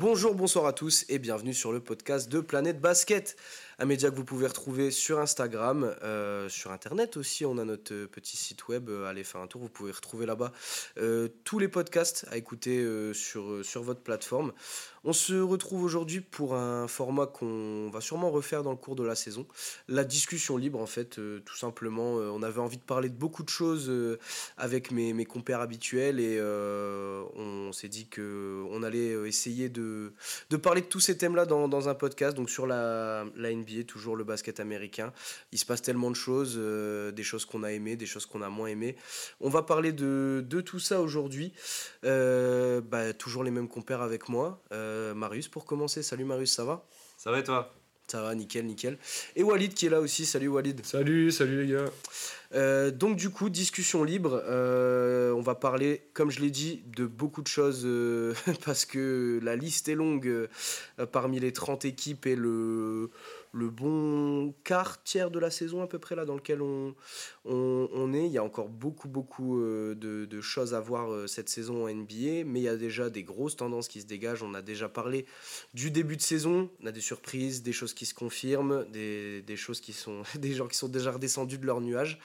Bonjour, bonsoir à tous et bienvenue sur le podcast de Planète Basket. Un média que vous pouvez retrouver sur Instagram, euh, sur Internet aussi. On a notre euh, petit site web. euh, allez faire un tour. Vous pouvez retrouver là-bas tous les podcasts à écouter sur, sur votre plateforme. On se retrouve aujourd'hui pour un format qu'on va sûrement refaire dans le cours de la saison. La discussion libre, en fait, tout simplement. On avait envie de parler de beaucoup de choses avec mes, mes compères habituels et on s'est dit qu'on allait essayer de, de parler de tous ces thèmes-là dans, dans un podcast. Donc sur la, la NBA, toujours le basket américain. Il se passe tellement de choses, euh, des choses qu'on a aimées, des choses qu'on a moins aimées. On va parler de, de tout ça aujourd'hui. Euh, bah, toujours les mêmes compères avec moi. Euh, Marius pour commencer. Salut Marius, ça va? Ça va et toi? Ça va, nickel, nickel. Et Walid qui est là aussi. Salut Walid. Salut, salut les gars. Euh, donc du coup, discussion libre. Euh, on va parler, comme je l'ai dit, de beaucoup de choses euh, parce que la liste est longue euh, parmi les 30 équipes et le, le bon quart, tiers de la saison à peu près là dans lequel on, on, est. Il y a encore beaucoup, beaucoup euh, de, choses à voir euh, cette saison en NBA, mais il y a déjà des grosses tendances qui se dégagent. On a déjà parlé du début de saison. On a des surprises, des choses qui se confirment, des, choses qui sont... des gens qui sont déjà redescendus de leur nuage.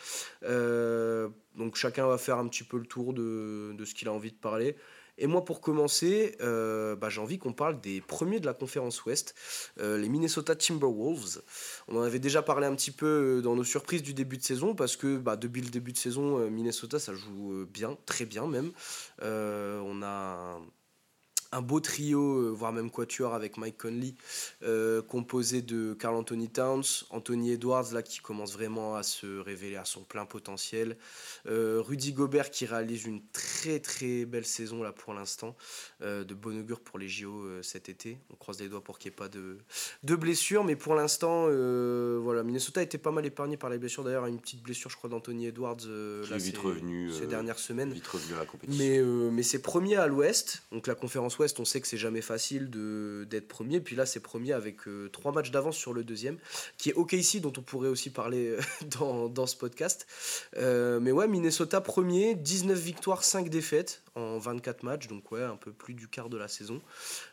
Euh, donc chacun va faire un petit peu le tour de ce qu'il a envie de parler. Et moi, pour commencer, euh, bah, j'ai envie qu'on parle des premiers de la conférence Ouest, euh, les Minnesota Timberwolves. On en avait déjà parlé un petit peu euh, dans nos surprises du début de saison, parce que bah, depuis le début de saison, Minnesota, ça joue bien, très bien même. On a un, beau trio, euh, voire même quatuor avec Mike Conley, euh, composé de Carl Anthony Towns, Anthony Edwards, là, qui commence vraiment à se révéler à son plein potentiel, euh, Rudy Gobert qui réalise une très très belle saison là pour l'instant, euh, de bon augure pour les JO cet été. On croise les doigts pour qu'il n'y ait pas de, de blessures, mais pour l'instant, voilà, Minnesota a été pas mal épargné par les blessures. D'ailleurs, une petite blessure, je crois, d'Anthony Edwards Qui là, est vite ces- revenu, ces dernières semaines. Vite revenu à la compétition. Mais, mais c'est premier à l'ouest. Donc la conférence ouest, on sait que c'est jamais facile d'être premier. Puis là, c'est premier avec euh, trois matchs d'avance sur le deuxième, qui est OKC, dont on pourrait aussi parler euh, dans, dans ce podcast. Euh, mais ouais, Minnesota premier, 19 victoires, 5 défaites en 24 matchs. Donc ouais, un peu plus du quart de la saison.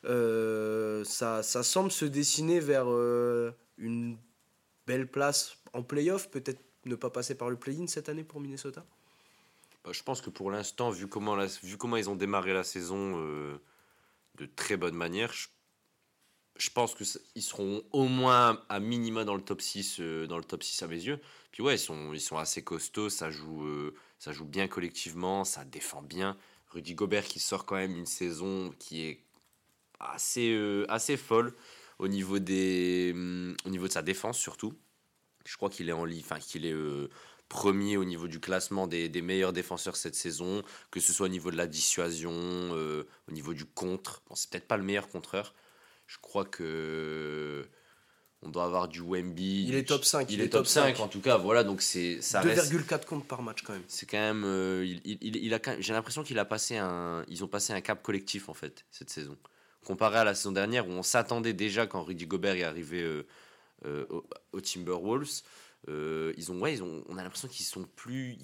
Ça, ça semble se dessiner vers une belle place en playoff. Peut-être ne pas passer par le play-in cette année pour Minnesota? Bah, je pense que pour l'instant, vu comment, la- vu comment ils ont démarré la saison de très bonne manière, je, je pense qu'ils seront au moins à minima dans le top 6, euh, dans le top 6 à mes yeux. Puis ouais, ils sont, ils sont assez costauds, ça joue, euh, ça joue bien collectivement, ça défend bien. Rudy Gobert qui sort quand même une saison qui est assez, euh, assez folle au niveau, des, hum, au niveau de sa défense surtout. Je crois qu'il est en ligne, enfin qu'il est premier au niveau du classement des, des meilleurs défenseurs cette saison, que ce soit au niveau de la dissuasion, euh, au niveau du contre. Bon, c'est peut-être pas le meilleur contreur. Je crois que on doit avoir du Wemby. Il est top 5, Il, est, top 5, en tout cas. Voilà, donc c'est ça reste. 2,4 comptes par match quand même. C'est quand même. euh, il, il- il- a J'ai l'impression qu'il a passé un. Ils ont passé un cap collectif en fait cette saison. Comparé à la saison dernière où on s'attendait déjà quand Rudy Gobert est arrivé euh, euh, au, au Timberwolves. Euh, ils ont, ouais, on a l'impression qu'ils sont plus.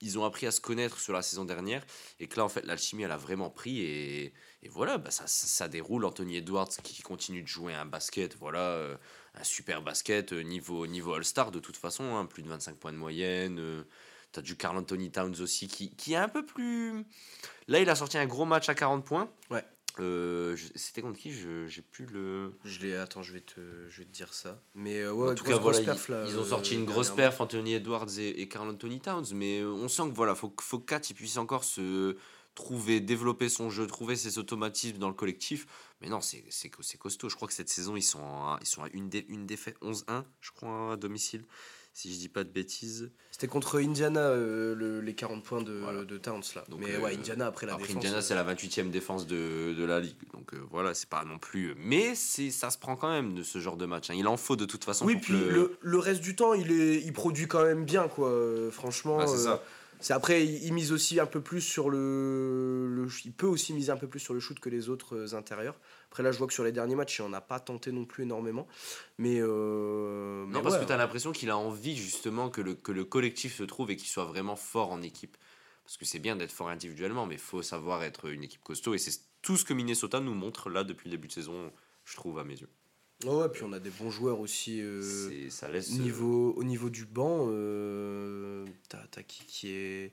Ils, ont appris à se connaître sur la saison dernière et que là en fait l'alchimie elle a vraiment pris et, voilà bah, ça, ça, déroule Anthony Edwards qui continue de jouer un basket voilà euh, un super basket euh, niveau niveau All-Star de toute façon hein, plus de 25 points de moyenne T'as du Carl Anthony Towns aussi qui, qui est un peu plus. Là, il a sorti un gros match à 40 points. Ouais. Euh, C'était contre qui? Je J'ai plus le. Je l'ai. Attends, je vais te, je vais te dire ça. Mais euh, ouais, en tout grosse, cas, voilà, grosse perf, ils, là, ils ont euh, sorti une grosse perf, Anthony Edwards et, et Carl Anthony Towns. Mais euh, on sent que voilà, faut, faut que Kat il puisse encore se trouver, développer son jeu, trouver ses automatismes dans le collectif. Mais non, c'est c'est co- c'est costaud. Je crois que cette saison, ils sont, à- ils sont à une, dé- une défaite 11-1, je crois, à domicile. Si je dis pas de bêtises. C'était contre Indiana euh, le- les 40 points de, Voilà. de Towns là. Donc, mais euh, ouais, Indiana après la Après, défense. Indiana, euh, c'est la 28e défense de, de la ligue. Donc euh, voilà, c'est pas non plus. Mais ça se prend quand même de ce genre de match. hein. Il en faut de toute façon. Oui, pour puis que le... Le, reste du temps, il, est, il produit quand même bien, quoi. Franchement. Ah, c'est ça. C'est après, il, mise aussi un peu plus sur le, le- Il peut aussi miser un peu plus sur le shoot que les autres euh, intérieurs. Après, là, je vois que sur les derniers matchs, il n'en a pas tenté non plus énormément. Mais. euh, mais Non, parce ouais, que tu as l'impression qu'il a envie justement que le, que le collectif se trouve et qu'il soit vraiment fort en équipe. Parce que c'est bien d'être fort individuellement, mais il faut savoir être une équipe costaud. Et c'est tout ce que Minnesota nous montre là depuis le début de saison, je trouve, à mes yeux. Ouais, puis on a des bons joueurs aussi. Euh, ça laisse. niveau, au niveau du banc, euh, t'as qui, qui est,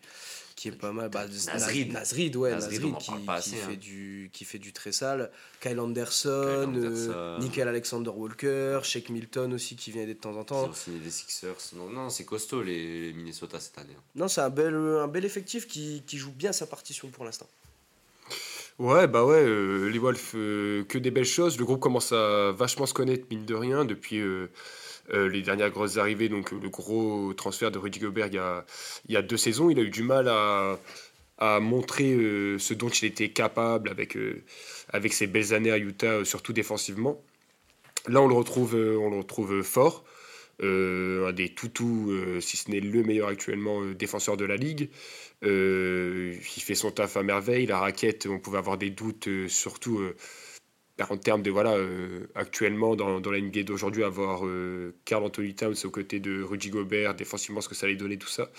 qui est pas mal bah, Nasrid. Nasrid, ouais, Nasrid, qui, qui assez, fait hein. du, qui fait du très sale. Kyle Anderson, Kyle euh, Anderson. Nickel Alexander Walker, Shake Milton aussi qui vient aider de temps en Ils temps. ont signé des Sixers. Non, non c'est costaud les, les Minnesota cette année. hein. Non, c'est un bel, un bel effectif qui, qui joue bien sa partition pour l'instant. Ouais, bah ouais, euh, les Wolves, euh, que des belles choses. Le groupe commence à vachement se connaître, mine de rien, depuis euh, les dernières grosses arrivées. Donc, le gros transfert de Rudy Gobert il y a, deux saisons. Il a eu du mal à, à montrer ce dont il était capable avec, avec ses belles années à Utah, surtout défensivement. Là, on le retrouve, on le retrouve fort. Euh, un des toutous, euh, si ce n'est le meilleur actuellement euh, défenseur de la ligue. Il fait son taf à merveille. La raquette, on pouvait avoir des doutes, surtout euh, en termes de voilà, actuellement dans, la NBA d'aujourd'hui, avoir euh, Carl Anthony Towns aux côtés de Rudy Gobert, défensivement, ce que ça allait donner, tout ça.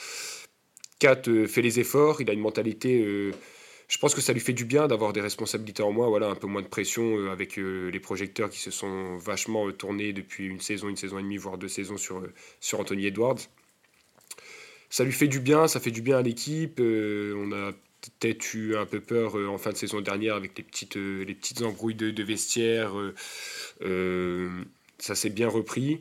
Kat fait les efforts, il a une mentalité. Je pense que ça lui fait du bien d'avoir des responsabilités en moins, voilà, un peu moins de pression euh, avec euh, les projecteurs qui se sont vachement euh, tournés depuis une saison, une saison et demie, voire deux saisons sur, sur Anthony Edwards ça lui fait du bien, ça fait du bien à l'équipe. on a peut-être eu un peu peur en fin de saison dernière avec les petites, les petites embrouilles de, de vestiaire. ça s'est bien repris.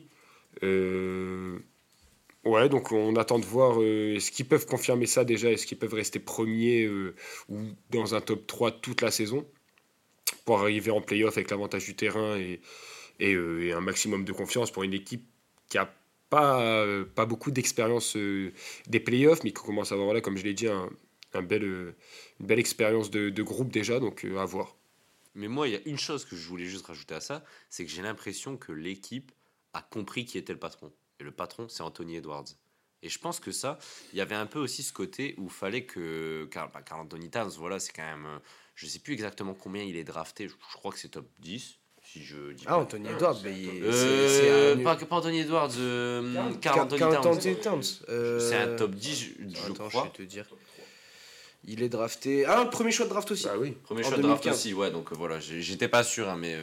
Ouais, donc on attend de voir euh, est-ce qu'ils peuvent confirmer ça déjà, est-ce qu'ils peuvent rester premiers euh, ou dans un top 3 toute la saison pour arriver en playoff avec l'avantage du terrain et, euh, un maximum de confiance pour une équipe qui a pas, pas beaucoup d'expérience des playoffs, mais qui commence à avoir, là, comme je l'ai dit, un, une belle expérience de, de groupe déjà, donc à voir. Mais moi, il y a une chose que je voulais juste rajouter à ça, c'est que j'ai l'impression que l'équipe a compris qui était le patron. Et le patron, c'est Anthony Edwards. Et je pense que ça, il y avait un peu aussi ce côté où il fallait que. Car, bah, Carl Anthony Towns, voilà, c'est quand même. euh, Je sais plus exactement combien il est drafté, je, je crois que c'est top 10, si je dis Ah, pas- Anthony Edwards, mais il- Euh, c'est- c'est un- pas, pas Anthony Edwards, euh, Carl Anthony Towns. Euh, C'est un top 10, je, je Attends, crois. je vais te dire. Il est drafté. Ah, premier choix de draft aussi. Bah oui. Premier En choix de draft 2015. aussi, ouais, donc euh, voilà, j'étais pas sûr, hein, mais.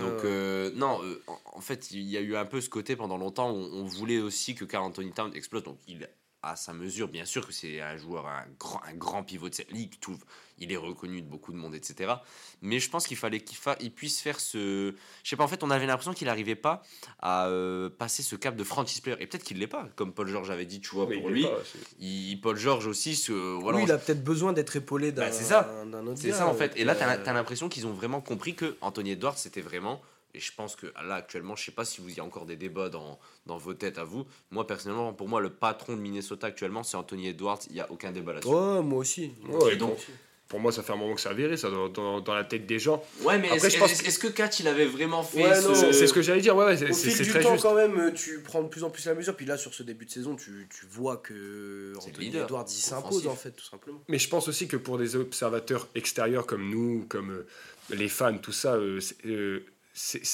Donc, euh, non, euh, en, fait, il y a eu un peu ce côté pendant longtemps où on, voulait aussi que Carl Anthony Towns explose. Donc, il à sa mesure, bien sûr que c'est un joueur, un grand, un grand pivot de cette ligue, tout, il est reconnu de beaucoup de monde, etc. Mais je pense qu'il fallait qu'il fa- il puisse faire ce. Je sais pas, en fait, on avait l'impression qu'il n'arrivait pas à euh, passer ce cap de franchise player. Et peut-être qu'il l'est pas, comme Paul George avait dit, tu vois, Mais pour il lui. pas, c'est- il, Paul George aussi, ce, voilà, oui, il a peut-être besoin d'être épaulé d'un Bah, c'est ça. d'un autre c'est ça en fait. Et là, t'as euh, as, l'impression qu'ils ont vraiment compris que Anthony Edwards, c'était vraiment. Et je pense que là, actuellement, je sais pas si vous y a encore des débats dans, dans vos têtes à vous. Moi, personnellement, pour moi, le patron de Minnesota actuellement, c'est Anthony Edwards. Il n'y a aucun débat là-dessus. Ouais, moi aussi. Ouais, Et donc- pour, pour moi, ça fait un moment que ça a viré, ça, dans, dans, dans la tête des gens. Ouais, mais Après, est-ce est-ce- est-ce que Kat, il avait vraiment fait Ouais, ce. non, C'est ce que j'allais dire, ouais, ouais, c'est Au c'est- fil du très temps, juste. quand même, tu prends de plus en plus la mesure. Puis là, sur ce début de saison, tu, tu vois que Anthony leader Edwards, il s'impose, en fait, tout simplement. Mais je pense aussi que pour des observateurs extérieurs comme nous, comme euh, les fans, tout ça, euh, c'est euh,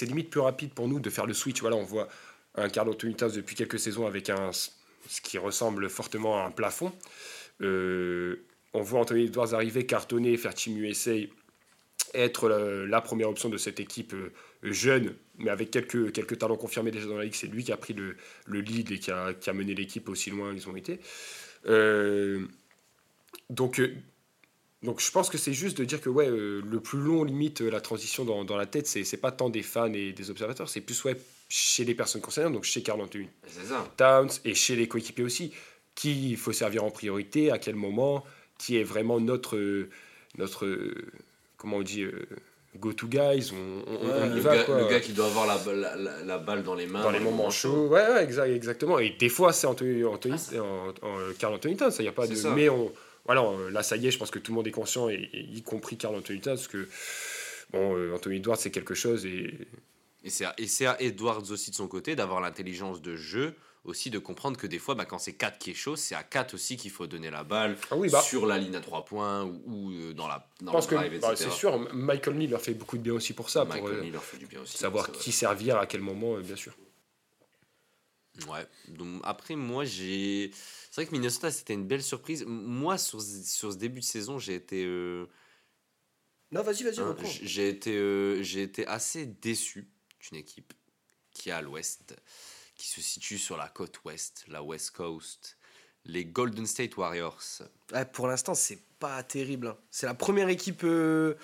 limite plus rapide pour nous de faire le switch. Voilà, on voit un Carl Anthony depuis quelques saisons avec un, ce qui ressemble fortement à un plafond. Euh, on voit Anthony Edwards arriver, cartonner, faire Team USA, être la, la première option de cette équipe euh, jeune, mais avec quelques, quelques talents confirmés déjà dans la ligue. C'est lui qui a pris le, le lead et qui a, qui a mené l'équipe aussi loin ils ont été. Euh, donc, euh, donc je pense que c'est juste de dire que ouais, euh, le plus long limite euh, la transition dans, dans la tête, c'est c'est pas tant des fans et des observateurs, c'est plus ouais, chez les personnes concernées, donc chez Carl Anthony. Towns et chez les coéquipiers aussi, qui il faut servir en priorité, à quel moment, qui est vraiment notre, euh, notre euh, comment on dit, euh, go-to guys, on, on- Ouais, on y Le va gars, quoi. le gars qui doit avoir la, balle- la, la- la balle dans les mains. dans les moments chauds, ouais, ouais, exact- exactement. Et des fois, c'est Anthony, Anthony, Ah, en, en- Carl Anthony Towns, ça y a pas de. Ça. Mais on, voilà, là, ça y est, je pense que tout le monde est conscient, et, et y compris Carl Anthony Towns, que bon, euh, Anthony Edwards, c'est quelque chose et Et c'est à, et c'est à Edwards aussi de son côté d'avoir l'intelligence de jeu, aussi de comprendre que des fois, bah, quand c'est 4 qui est chaud, c'est à 4 aussi qu'il faut donner la balle Ah oui, bah. sur la ligne à 3 points ou, ou, euh, dans, la, dans pense le que drive, bah, c'est sûr, Michael Lee leur fait beaucoup de bien aussi pour ça, pour Michael euh, Lee leur fait du bien aussi. savoir qui servir, à quel moment, euh, bien sûr. Ouais. Donc, après, moi, j'ai. C'est vrai que Minnesota, c'était une belle surprise. Moi, sur, ce- sur ce début de saison, j'ai été. euh, Non, vas-y, vas-y, Hein, J'ai été, euh, j'ai été assez déçu d'une équipe qui est à l'ouest, qui se situe sur la côte ouest, la West Coast, les Golden State Warriors. Ouais, pour l'instant, c'est pas terrible. hein. C'est la première équipe, euh,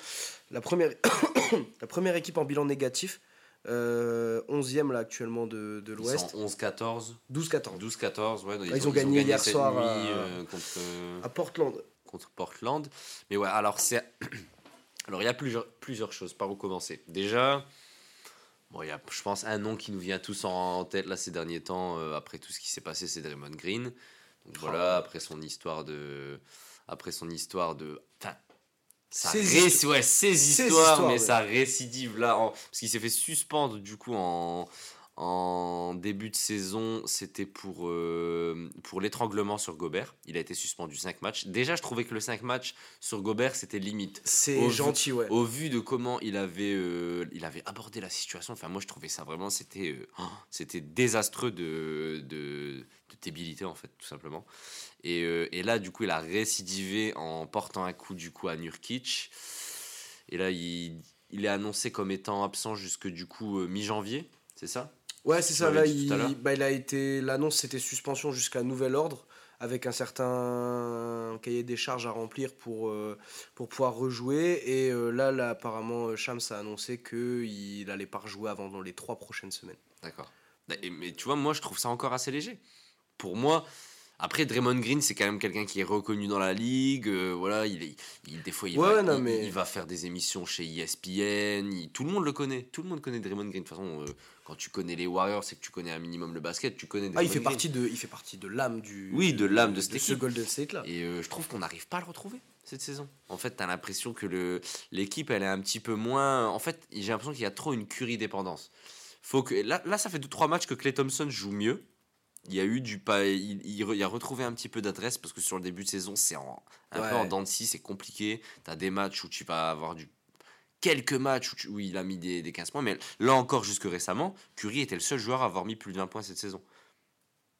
la première, la première équipe en bilan négatif. Euh, 11e là actuellement de, l'Ouest. sont 11-14. 12-14. 12-14, ouais. ils ont gagné hier soir nuit, à- euh, contre, euh, À Portland. contre Portland. Mais ouais, alors c'est. Alors il y a plusieurs, plusieurs choses. Par où commencer Déjà, bon, il y a, je pense, un nom qui nous vient tous en tête là ces derniers temps, euh, après tout ce qui s'est passé, c'est Draymond Green. Donc voilà, après son histoire de. Après son histoire de. Enfin, ça Ses ré- histo- ouais, ses ses histoires, histoires, mais ouais. ça récidive là. en- Parce qu'il s'est fait suspendre du coup en, en début de saison, c'était pour, euh, pour l'étranglement sur Gobert. Il a été suspendu 5 matchs. Déjà, je trouvais que le 5 matchs sur Gobert, c'était limite. C'est vu- gentil, ouais. Au vu de comment il avait, euh, il avait abordé la situation, enfin moi je trouvais ça vraiment, c'était euh, oh, c'était désastreux de, de, de débilité en fait, tout simplement. Et, et là, du coup, il a récidivé en portant un coup du coup à Nurkic. Et là, il, il est annoncé comme étant absent jusque du coup mi-janvier, c'est ça? Ouais, c'est ça. Là, il, bah, il a été. L'annonce, c'était suspension jusqu'à nouvel ordre, avec un certain cahier des charges à remplir pour, euh, pour pouvoir rejouer. Et euh, là, là, apparemment, euh, Shams a annoncé qu'il allait pas rejouer avant dans les trois prochaines semaines. D'accord. Mais tu vois, moi, je trouve ça encore assez léger. Pour moi, après, Draymond Green, c'est quand même quelqu'un qui est reconnu dans la ligue. euh, voilà, il est, il- des fois, il, Ouais, va, non, il- mais- il va faire des émissions chez ESPN. il- tout le monde le connaît. Tout le monde connaît Draymond Green. De toute façon, euh, quand tu connais les Warriors, c'est que tu connais un minimum le basket. Tu connais Ah, il Draymond fait Green. partie de, il fait partie de l'âme du. Oui, de l'âme de cette ce. Golden State là. Et euh, je trouve qu'on n'arrive pas à le retrouver cette saison. En fait, tu as l'impression que le, l'équipe, elle est un petit peu moins. En fait, j'ai l'impression qu'il y a trop une Curry dépendance. Faut que, là, là, ça fait 2-3 matchs que Clay Thompson joue mieux. Il y a eu du pas, il, il a retrouvé un petit peu d'adresse parce que sur le début de saison, c'est un Ouais. peu en dents de scie, c'est compliqué. Tu as des matchs où tu vas avoir du. Quelques matchs où, tu- où il a mis des, des 15 points, mais là encore, jusque récemment, Curry était le seul joueur à avoir mis plus d'un point cette saison.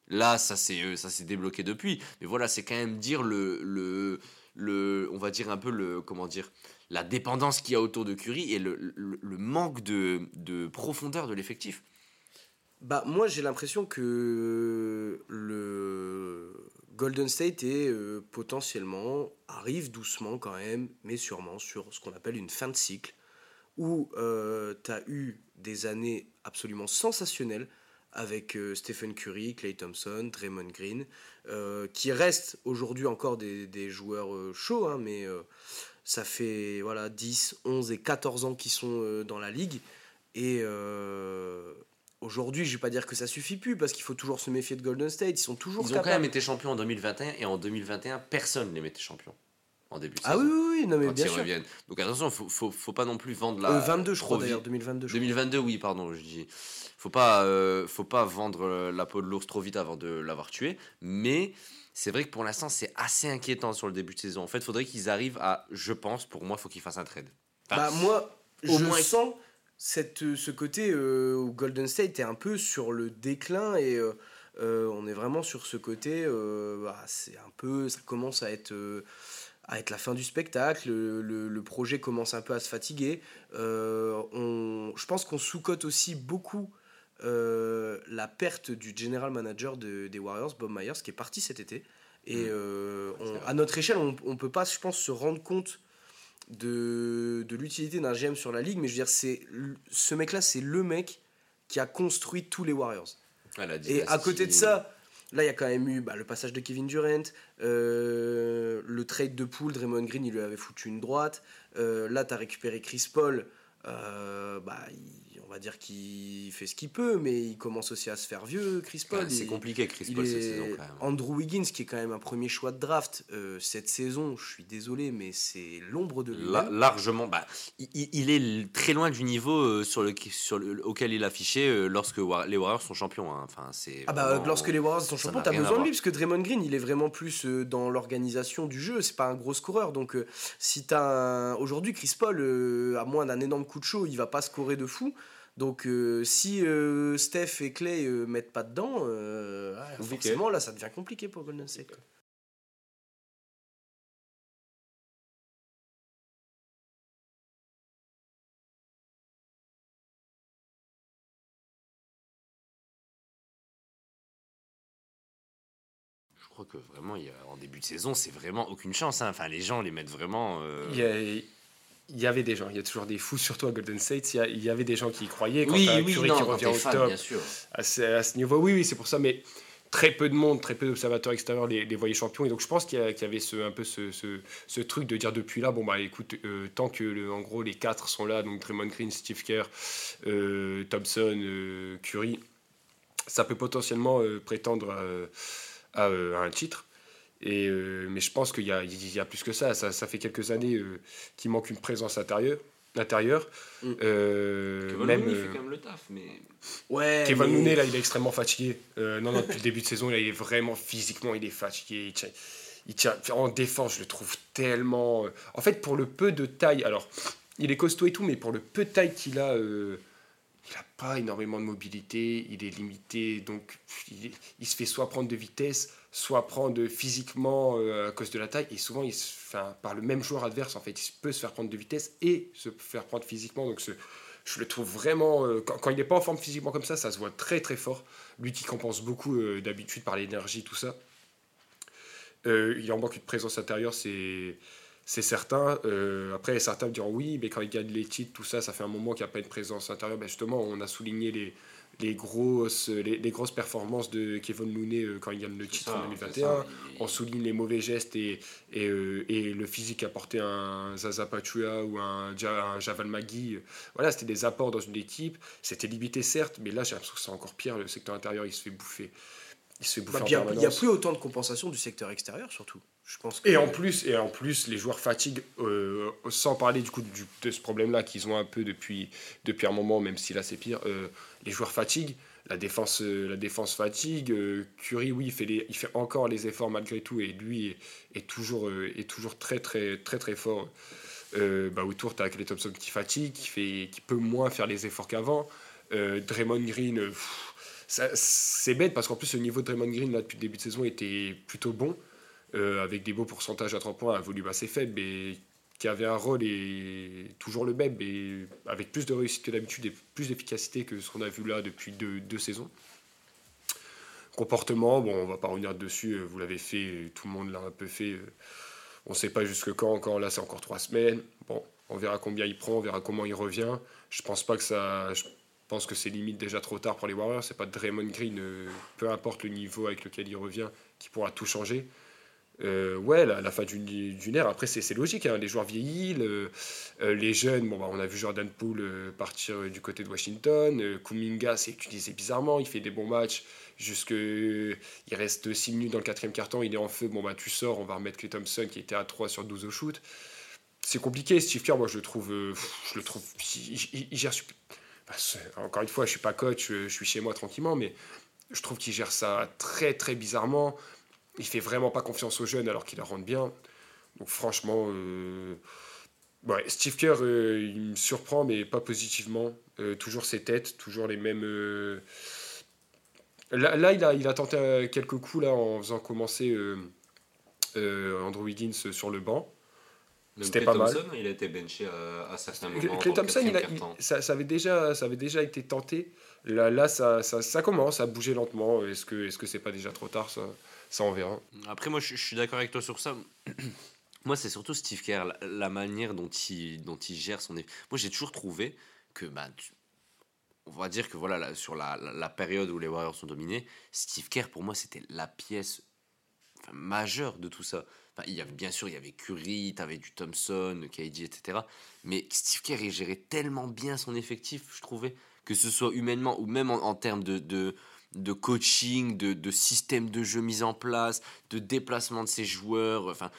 Là, ça s'est euh, ça s'est débloqué depuis. Mais voilà, c'est quand même dire le, le, le. On va dire un peu le. Comment dire La dépendance qu'il y a autour de Curry et le, le, le manque de, de profondeur de l'effectif. Bah, moi, j'ai l'impression que le Golden State est euh, potentiellement, arrive doucement quand même, mais sûrement sur ce qu'on appelle une fin de cycle, où tu as eu des années absolument sensationnelles avec euh, Stephen Curry, Clay Thompson, Draymond Green, euh, qui restent aujourd'hui encore des, des joueurs euh, chauds, hein, mais euh, ça fait voilà, 10, 11 et 14 ans qu'ils sont euh, dans la ligue. Et euh, aujourd'hui, je vais pas dire que ça suffit plus, parce qu'il faut toujours se méfier de Golden State. Ils sont toujours Ils ont quand même été champions en 2021 et en 2021, personne ne les mettait champions en début Ah saison. oui, oui, oui, non, mais quand bien ils sûr. reviennent. Donc attention, faut, faut, faut pas non plus vendre la. Euh, 22, je trop crois vite. d'ailleurs, 2022. je crois. 2022, oui, pardon, je dis. Faut pas, euh, faut pas vendre euh, la peau de l'ours trop vite avant de l'avoir tué. Mais c'est vrai que pour l'instant, c'est assez inquiétant sur le début de saison. En fait, il faudrait qu'ils arrivent à, je pense, pour moi, faut qu'ils fassent un trade. Enfin, Bah, moi, au je moins- sens cette, euh, ce côté euh, où Golden State est un peu sur le déclin et euh, on est vraiment sur ce côté. bah, c'est un peu, ça commence à être, à être la fin du spectacle. Le, projet commence un peu à se fatiguer. On, je pense qu'on sous-cote aussi beaucoup. euh, la perte du general manager de- des Warriors, Bob Myers, qui est parti cet été. Et Mm. euh, on- vrai. à notre échelle, on ne peut pas, je pense, se rendre compte de, de l'utilité d'un GM sur la ligue, mais je veux dire, c'est ce mec-là, c'est le mec qui a construit tous les Warriors. la Et à côté de ça, là, il y a quand même eu bah, le passage de Kevin Durant, euh, le trade de Poole, Draymond Green, il lui avait foutu une droite. Euh, là, tu as récupéré Chris Paul. euh, bah, il- on va dire qu'il fait ce qu'il peut, mais il commence aussi à se faire vieux, Chris Paul. Ouais, c'est compliqué, Chris Paul, cette saison, quand même. Andrew Wiggins, qui est quand même un premier choix de draft euh, cette saison, je suis désolé, mais c'est l'ombre de lui. La- largement, bah, il, est très loin du niveau euh, sur le, sur le- auquel il affichait euh, lorsque les Warriors sont champions. hein. Enfin, c'est Ah bah vraiment- lorsque les Warriors sont champions, t'as besoin de lui parce que Draymond Green, il est vraiment plus euh, dans l'organisation du jeu. C'est pas un gros scoreur, donc euh, si t'as un... aujourd'hui Chris Paul, euh, à moins d'un énorme coup de chaud, il va pas scorer de fou. Donc euh, si euh, Steph et Clay ne mettent pas dedans, euh, ouais, forcément là ça devient compliqué pour Golden State. Je crois que vraiment, en début de saison, c'est vraiment aucune chance. Hein. Enfin, les gens les mettent vraiment. Euh, il y avait des gens, il y a toujours des fous, surtout à Golden State. Il y, a- il y avait des gens qui y croyaient. Quand Oui, oui, Curry non, qui revient au fan, top, bien sûr. à ce, à ce niveau, oui, oui, c'est pour ça. Mais très peu de monde, très peu d'observateurs extérieurs les, les voyaient champions. Et donc je pense qu'il y, avait ce, un peu ce, ce, ce truc de dire depuis là, bon bah écoute, euh, tant que le- en gros les quatre sont là, donc Draymond Green, Steve Kerr, euh, Thompson, euh, Curry, ça peut potentiellement euh, prétendre à, à, à un titre. Et, euh, mais je pense qu'il y a, il y a plus que ça. Ça, ça fait quelques années euh, qu'il manque une présence intérieure. intérieure. Mm. Euh, Kevin même, Looney euh, fait quand même le taf, mais. Ouais. Kevin mais- Looney, là, il est extrêmement fatigué. Euh, non, non, depuis le début de saison, là, il est vraiment physiquement, il est fatigué. Il tient, il tient- en défense, je le trouve tellement. euh, En fait, pour le peu de taille, alors, il est costaud et tout, mais pour le peu de taille qu'il a, euh, il n'a pas énormément de mobilité, il est limité, donc il, se fait soit prendre de vitesse, soit prendre physiquement euh, à cause de la taille, et souvent, il par le même joueur adverse, en fait, il peut se faire prendre de vitesse et se faire prendre physiquement, donc je le trouve vraiment. euh, quand, il n'est pas en forme physiquement comme ça, ça se voit très très fort. Lui qui compense beaucoup euh, d'habitude par l'énergie, tout ça. Il en manque une présence intérieure, c'est. C'est certain. Euh, après, certains me diront oui, mais quand il gagne les titres, tout ça, ça fait un moment qu'il n'y a pas une présence intérieure. Ben justement, on a souligné les, les, grosses, les, les grosses performances de Kevin Looney euh, quand il gagne le titre ça, en c'est 2021 ça, il- on souligne les mauvais gestes et, et, euh, et le physique apporté un Zaza Pachulia ou un, un Javal Magui. Voilà, c'était des apports dans une équipe. C'était limité, certes, mais là, j'ai l'impression que c'est encore pire. Le secteur intérieur, il se fait bouffer. Il se fait bouffer Bah, en il n'y a plus autant de compensation du secteur extérieur, surtout. Je pense que- Et en plus, et en plus, les joueurs fatiguent, euh, sans parler du coup du- de ce problème-là qu'ils ont un peu depuis, depuis un moment, même si là c'est pire. euh, les joueurs fatiguent, la défense, euh, la défense fatigue. Curry, oui, il fait, les, il fait encore les efforts malgré tout, et lui est, est toujours, est toujours très très très très fort. Bah, autour, tu as Clay Thompson qui fatigue, qui, fait, qui peut moins faire les efforts qu'avant. Draymond Green, pff, ça- c'est bête parce qu'en plus, le niveau de Draymond Green là, depuis le début de saison était plutôt bon euh, avec des beaux pourcentages à 3 points, un volume assez faible, mais qui avait un rôle et toujours le même, mais avec plus de réussite que d'habitude et plus d'efficacité que ce qu'on a vu là depuis deux, saisons. Comportement, bon, on va pas revenir dessus, euh, vous l'avez fait, euh, tout le monde l'a un peu fait. On ne sait pas jusque quand encore, là c'est encore trois semaines. Bon, on verra combien il prend, on verra comment il revient. Je pense pas que ça. Je pense que c'est limite déjà trop tard pour les Warriors. C'est pas Draymond Green, peu importe le niveau avec lequel il revient, qui pourra tout changer. Euh, ouais, la, la fin d'une d'une ère, après c'est c'est logique, hein, les joueurs vieillissent, le- euh, les jeunes, bon, bah, on a vu Jordan Poole euh, partir euh, du côté de Washington, euh, Kuminga s'est utilisé bizarrement, il fait des bons matchs, jusque il reste 6 minutes dans le quatrième carton, il est en feu, bon bah tu sors, on va remettre Clay Thompson qui était à 3 sur 12 au shoot. C'est compliqué, Steve Kerr, moi je le trouve, euh, je le trouve, il, gère, bah, c'est- encore une fois, je suis pas coach, euh, je suis chez moi tranquillement, mais je trouve qu'il gère ça très très bizarrement. Il fait vraiment pas confiance aux jeunes alors qu'il la rentre bien. Donc franchement, euh, ouais, Steve Kerr, euh, il me surprend, mais pas positivement. Euh, toujours ses têtes, toujours les mêmes. Là, là, il, a, il a tenté quelques coups là, en faisant commencer Andrew Wiggins sur le banc. C'était pas mal. Thompson, il a été benché à, à certains Clay moments. Thompson, il a- ça, ça avait déjà, ça avait déjà été tenté. Là, là ça, ça, ça commence à bouger lentement. Est-ce que est-ce que c'est pas déjà trop tard ça, ça, on verra. Après, moi, je, suis d'accord avec toi sur ça. moi, c'est surtout Steve Kerr, la, manière dont il, dont il gère son... Moi, j'ai toujours trouvé que, bah, on va dire que voilà, là, sur la, la, période où les Warriors sont dominés, Steve Kerr, pour moi, c'était la pièce majeure de tout ça. Enfin, il y avait, bien sûr, il y avait Curry, tu avais du Thompson, KD, etc. Mais Steve Kerr, il gérait tellement bien son effectif, je trouvais, que ce soit humainement ou même en, termes de, de coaching, de, de système de jeu mis en place, de déplacement de ses joueurs. Enfin,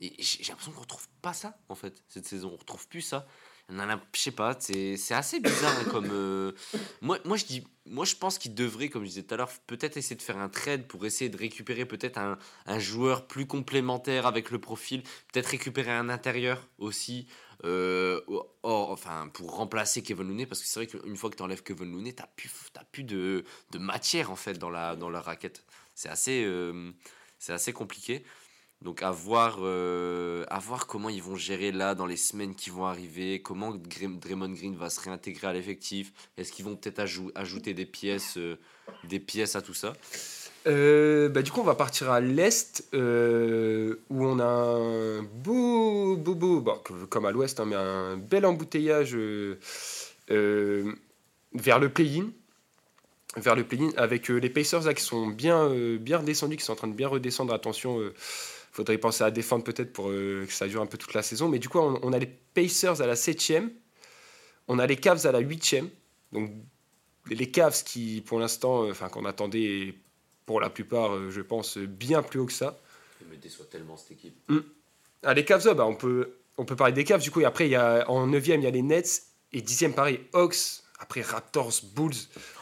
j'ai l'impression qu'on retrouve pas ça, en fait, cette saison. On retrouve plus ça. On a, je sais pas, c'est c'est assez bizarre hein, comme. euh, moi, moi, je dis, moi, je pense qu'il devrait, comme je disais tout à l'heure, peut-être essayer de faire un trade pour essayer de récupérer peut-être un, un joueur plus complémentaire avec le profil, peut-être récupérer un intérieur aussi, euh, or, enfin, pour remplacer Kevin Looney, parce que c'est vrai qu'une fois que tu enlèves Kevin Looney, tu n'as plus, plus de, matière en fait dans la, dans la raquette. C'est assez, euh, c'est assez compliqué. Donc à voir, euh, à voir comment ils vont gérer là dans les semaines qui vont arriver, comment Draymond Green va se réintégrer à l'effectif, est-ce qu'ils vont peut-être ajou- ajouter des pièces, des pièces à tout ça. Euh, bah, du coup, on va partir à l'est, euh, où on a un beau, beau, beau, comme à l'ouest, hein, mais un bel embouteillage euh, vers le play-in. Vers le play-in, avec les Pacers qui sont bien, bien redescendus, qui sont en train de bien redescendre. Attention, faudrait penser à défendre peut-être pour que ça dure un peu toute la saison. Mais du coup, on, a les Pacers à la 7 on a les Cavs à la 8 Donc, les Cavs qui, pour l'instant, enfin, qu'on attendait pour la plupart, euh, je pense, bien plus haut que ça. Il me déçoit tellement cette équipe. Ah, les Cavs, ah, bah, on, peut, on peut parler des Cavs. Du coup, et après, il y a, en 9 il y a les Nets. Et 10 pareil, Hawks. Après, Raptors, Bulls.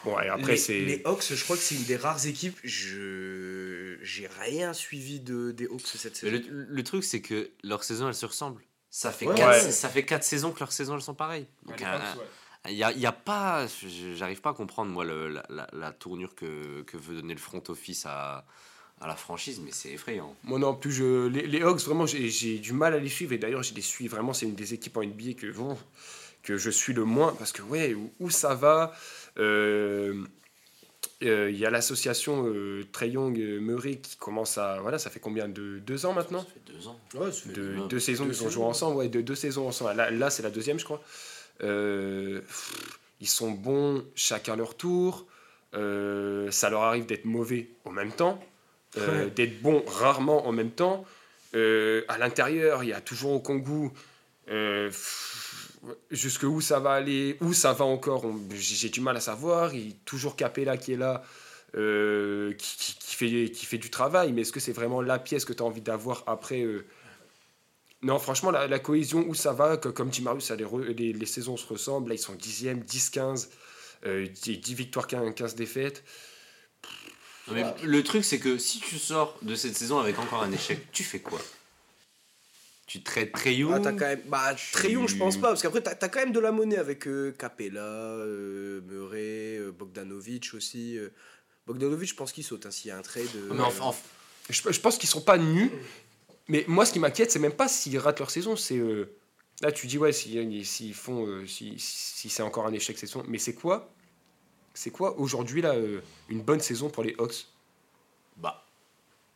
Bon, et après, les, c'est. les Hawks, je crois que c'est une des rares équipes. Je j'ai rien suivi de, des Hawks cette saison. le, le truc, c'est que leur saison, elle se ressemble. Ça fait, Ouais. quatre, Ouais. ça fait quatre saisons que leurs saisons, elles sont pareilles. Donc, un- Il n'y a, a pas. J'arrive pas à comprendre, moi, le- la, la- la tournure que, que veut donner le front office à, à la franchise, mais c'est effrayant. Moi non plus, je, les, les Hawks, vraiment, j'ai- du mal à les suivre. Et d'ailleurs, je les suis vraiment. C'est une des équipes en NBA que, bon, que je suis le moins. Parce que, ouais, où, où ça va Euh, euh, Il y a l'association euh, Trey Young euh, Murray qui commence à. Voilà, ça fait combien de Deux ans maintenant? Ça fait deux ans. Ouais, ça fait de, deux saisons qu'ils ont joué ensemble, ouais, de deux saisons ensemble. Là, là, c'est la deuxième, je crois. Euh, pff, ils sont bons chacun leur tour. Euh, ça leur arrive d'être mauvais en même temps, euh, Ouais. d'être bons rarement en même temps. À l'intérieur, il y a toujours au Congo. Pff, jusque où ça va aller, où ça va encore, j'ai du mal à savoir. Il y a toujours Capella qui est là, euh, qui, qui- qui fait, qui fait du travail, mais est-ce que c'est vraiment la pièce que tu as envie d'avoir après euh, Non, franchement, la, la cohésion, où ça va, que- comme dit Marius, ça, les, re- les, les saisons se ressemblent. Là, ils sont 10e, 10-15, euh, 10, 10 victoires, 15, 15 défaites. Non, mais le truc, c'est que si tu sors de cette saison avec encore un échec, tu fais quoi? Tu traites Trey Young Ah, t'as quand même. Bah, tu- je pense pas, parce qu'après, t'as as quand même de la monnaie avec euh, Capella, euh, Murray, euh, Bogdanovic aussi. euh. Bogdanovic, je pense qu'il saute hein, s'il y a un trade. euh, Mais enfin, enfin, Je, je pense qu'ils sont pas nus, mais moi, ce qui m'inquiète, c'est même pas s'ils ratent leur saison, c'est. euh, là, tu dis, ouais, s'ils s'ils font. euh, si si c'est encore un échec cette saison, mais c'est quoi C'est quoi aujourd'hui, là, euh, une bonne saison pour les Hawks? Bah,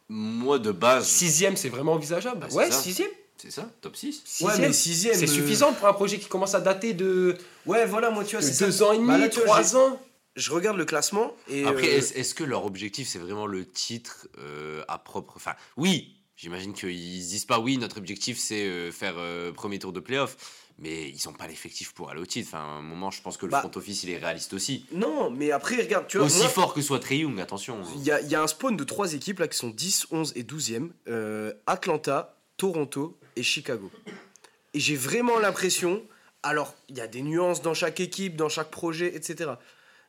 moi de base, Sixième, c'est vraiment envisageable Bah, Ouais, ça. sixième c'est ça, top 6. Ouais, Sixième, mais sixième. C'est euh, suffisant pour un projet qui commence à dater de, Ouais, voilà, moi, tu vois, c'est ça. deux ans et demi, Bah, là, tu vois, trois ans. Je regarde le classement et. Après, euh, est-ce est-ce que leur objectif, c'est vraiment le titre euh, à propre Enfin, oui, j'imagine qu'ils se disent pas, oui, notre objectif, c'est euh, faire euh, premier tour de playoff, mais ils sont pas l'effectif pour aller au titre. Enfin, à un moment, je pense que le Bah. front office, il est réaliste aussi. Non, mais après, regarde, tu vois. Aussi moi, fort que soit Trey Young, attention. Il y a, il y a un spawn de trois équipes là qui sont 10, 11 et 12e. euh, Atlanta, Toronto et Chicago. Et j'ai vraiment l'impression, alors il y a des nuances dans chaque équipe, dans chaque projet, etc.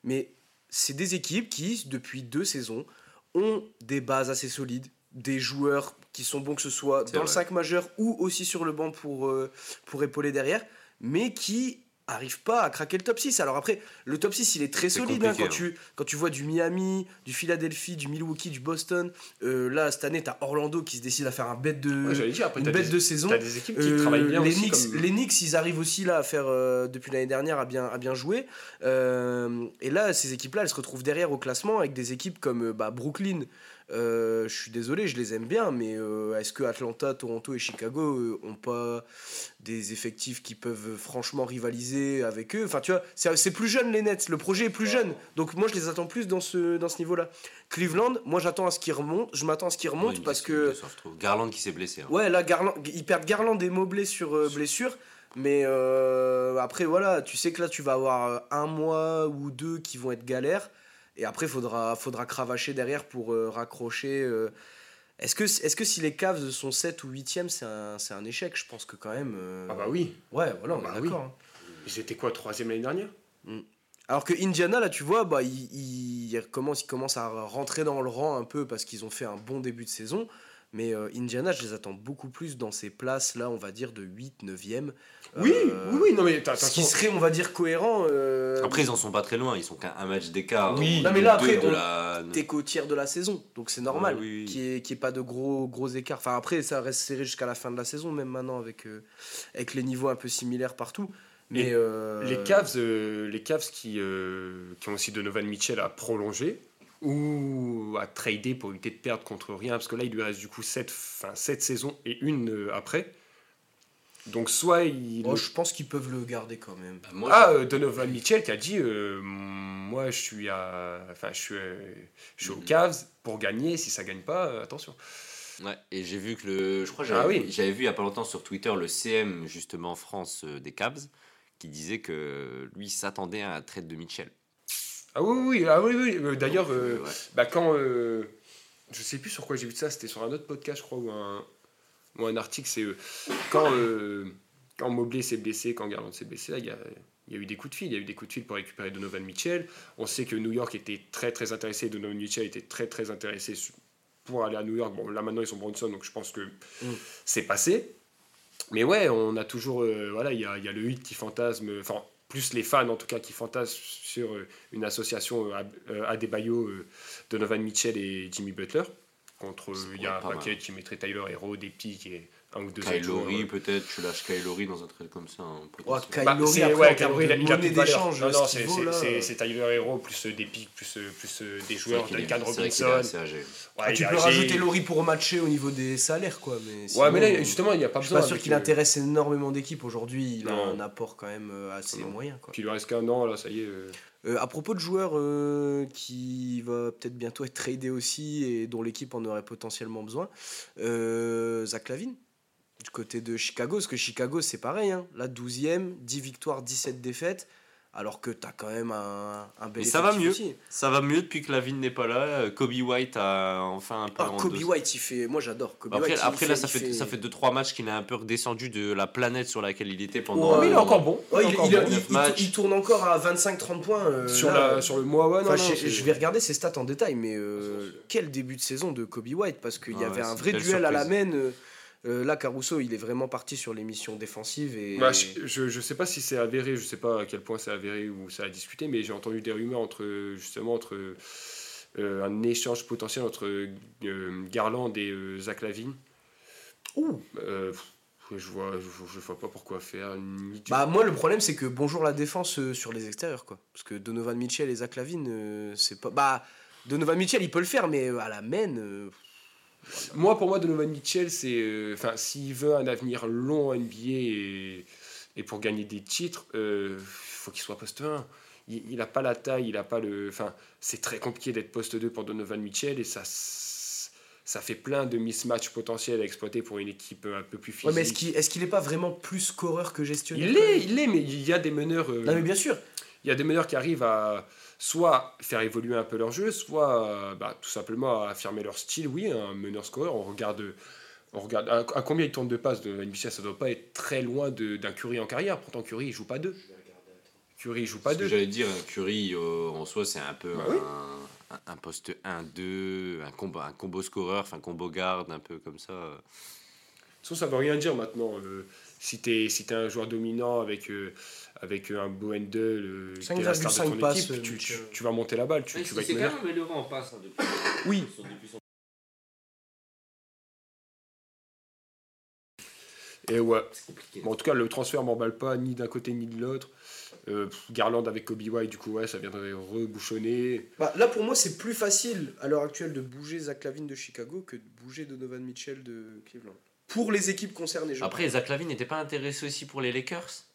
Mais c'est des équipes qui, depuis deux saisons, ont des bases assez solides, des joueurs qui sont bons que ce soit dans le vrai. 5 majeur ou aussi sur le banc pour, euh, pour épauler derrière, mais qui arrivent pas à craquer le top 6. Alors après, le top 6, il est très solide hein, quand, tu, quand tu vois du Miami, du Philadelphie, du Milwaukee, du Boston. Euh, là, cette année, tu as Orlando qui se décide à faire un bête de, Ouais, j'allais dire, après, une t'as bête des, de saison. t'as des équipes qui Euh, travaillent bien les, aussi. Knicks, comme- les Knicks, ils arrivent aussi là à faire, euh, depuis l'année dernière, à bien, à bien jouer. Et là, ces équipes-là, elles se retrouvent derrière au classement avec des équipes comme bah, Brooklyn. Euh, je suis désolé, je les aime bien, mais euh, est-ce que Atlanta, Toronto et Chicago euh, ont pas des effectifs qui peuvent franchement rivaliser avec eux? Enfin, tu vois, c'est plus jeune les Nets, le projet est plus jeune. Donc moi, je les attends plus dans ce, dans ce niveau-là. Cleveland, moi, j'attends à ce qu'ils remontent. Je m'attends à ce qu'ils remontent parce que. Garland qui s'est blessé. hein. Ouais, là, Garland, ils perdent Garland et Mobley sur euh, blessure. Mais euh, après, voilà, tu sais que là, tu vas avoir un mois ou deux qui vont être galères. Et après, il faudra, faudra cravacher derrière pour euh, raccrocher. euh. Est-ce que, est que si les Cavs sont 7 ou 8e, c'est un, un échec? Je pense que quand même. euh, Ah bah oui. Ouais, voilà, on Bah est oui. d'accord. hein. Ils étaient quoi, troisième l'année dernière? Alors que Indiana, là, tu vois, bah, ils commencent, ils commencent à rentrer dans le rang un peu parce qu'ils ont fait un bon début de saison. Mais euh, Indiana, je les attends beaucoup plus dans ces places-là, on va dire, de 8, 9e. Oui, Euh, oui, oui, non mais t'as Ce qui serait, on va dire, cohérent. euh, Après, ils en sont pas très loin. Ils sont qu'à un match d'écart. Oui. Non, mais là, après, de on- la... T'es qu'au tiers de la saison, donc c'est normal Ouais, oui, oui. qu'il n'y ait, qu'il y ait pas de gros, gros écarts. Enfin, après, ça reste serré jusqu'à la fin de la saison, même maintenant, avec, euh, avec les niveaux un peu similaires partout. Mais euh, Les Cavs, euh, les Cavs qui, euh, qui ont aussi Donovan Mitchell à prolonger. Ou à trader pour éviter de perdre contre rien, parce que là, il lui reste du coup 7, enfin, sept saisons et une euh, après. Donc, soit il. Oh, je pense qu'ils peuvent le garder quand même. Bah, moi, ah, euh, Donovan Mitchell qui a dit euh, Moi, je suis, à... enfin, je suis, euh, je suis aux Mhm. Cavs pour gagner. Si ça gagne pas, euh, attention. Ouais, et j'ai vu que le. Je crois que Ah j'avais oui. j'avais vu il y a pas longtemps sur Twitter le CM, justement, France euh, des Cavs, qui disait que lui s'attendait à un trade de Mitchell. Ah oui, oui, ah oui, oui. Euh, D'ailleurs, euh, ouais. bah, quand. euh, je sais plus sur quoi j'ai vu ça, c'était sur un autre podcast, je crois, ou un, ou un article. C'est euh, quand, quand Mobley s'est blessé, quand Garland s'est blessé, là, il y a. Il y a eu des coups de fil, il y a eu des coups de fil pour récupérer Donovan Mitchell. On sait que New York était très très intéressé, Donovan Mitchell était très très intéressé pour aller à New York. Bon, là maintenant ils sont Bronson, donc je pense que c'est passé. Mais ouais, on a toujours. euh, voilà, il y a, il y a le hit qui fantasme, enfin, plus les fans en tout cas qui fantasment sur euh, une association euh, à- euh, Adebayo, Donovan Mitchell et Jimmy Butler. Contre, il y a un paquet mal. qui mettrait Tyler Hero, des petits et un ou deux euh. peut-être, tu lâches Kyle Lowry dans un trade comme ça. hein, Oh, potentiellement. Kyle Bah, ouais, il a- il a plus de valeur. Non, non, ce c'est c'est Tyler Hero plus euh, des pics, plus, euh, plus euh, des joueurs, Duncan Robinson. Ouais, Ah, tu peux rajouter Laurie pour matcher au niveau des salaires, quoi. Mais Ouais, sinon, mais là, justement, il n'y a pas je suis besoin. pas sûr qu'il euh, intéresse énormément d'équipes aujourd'hui. Il a Non. un apport quand même assez Non. moyen, quoi. Puis il lui reste qu'un an, là, ça y est. euh. Euh, à propos de joueurs euh, qui va peut-être bientôt être tradé aussi et dont l'équipe en aurait potentiellement besoin, euh, Zach Lavine, du côté de Chicago, parce que Chicago c'est pareil, hein. là 12e, 10 victoires, 17 défaites, alors que tu as quand même un, un bel Mais ça va mieux. aussi. Ça va mieux depuis que Lavine n'est pas là. Euh, Kobe White a enfin un peu. Ah, Kobe White, il fait, moi j'adore. Kobe Après, White, après là, ça il fait, ça fait 2-3 matchs qu'il est un peu redescendu de la planète sur laquelle il était pendant. Ouais, mais il est pendant- encore bon. Ouais, il il, est encore il- bon. il- neuf il- matchs. il tourne encore à 25-30 points. euh, sur, là, la, sur le mois, ouais, non, je, vais regarder ses stats en détail, mais euh, quel début de saison de Kobe White parce qu'il y avait un vrai duel à la main. euh, euh, là, Caruso, il est vraiment parti sur les missions défensives et Bah, je, je sais pas si c'est avéré, je sais pas à quel point c'est avéré ou ça a discuté, mais j'ai entendu des rumeurs entre justement entre euh, un échange potentiel entre euh, Garland et Zach Lavine. Ouh. Je vois, je, je vois pas pourquoi faire. ni Bah moi le problème c'est que bonjour la défense euh, sur les extérieurs quoi. Parce que Donovan Mitchell et Zach Lavine euh, c'est pas bah Donovan Mitchell il peut le faire mais à la main euh, Moi, pour moi, Donovan Mitchell, c'est, euh, enfin, s'il veut un avenir long en NBA et, et pour gagner des titres, il faut qu'il soit poste 1. Il n'a pas la taille, il a pas le, enfin, c'est très compliqué d'être poste 2 pour Donovan Mitchell et ça, ça fait plein de mismatchs potentiels à exploiter pour une équipe un peu plus physique. Ouais mais est-ce qu'il est-ce qu'il est pas vraiment plus scoreur que gestionnaire il l'est, il l'est, mais il y a des meneurs. euh, Non mais bien sûr. Il y a des meneurs qui arrivent à soit faire évoluer un peu leur jeu, soit euh, bah, tout simplement à affirmer leur style. Oui, un meneur scoreur, on regarde, on regarde à, à combien il tourne de passes de NBA, ça doit pas être très loin de- d'un Curry en carrière. Pourtant, Curry, il joue pas deux. Curry, il joue pas Ce que deux. j'allais dire, Curry euh, en soi, c'est un peu Bah un, oui. un- un poste 1-2, un combo, un combo scoreur, enfin combo garde, un peu comme ça. Ça, ça veut rien dire maintenant. euh, si tu es, si un joueur dominant avec, euh, avec un beau handle, euh, t'es la star de 5,5 ton passes, équipe, euh, tu, Mitchell. tu- tu vas monter la balle, tu, tu vas être meneur. amélioré en passe hein, depuis, Oui. depuis son Et ouais. Bon, en tout cas, le transfert m'emballe pas ni d'un côté ni de l'autre. Euh, Garland avec Kobe White, du coup, ouais, ça viendrait rebouchonner. Bah, là pour moi c'est plus facile à l'heure actuelle de bouger Zach Lavine de Chicago que de bouger Donovan Mitchell de Cleveland. Pour les équipes concernées. je Après, Zach Lavine n'était pas intéressé aussi pour les Lakers?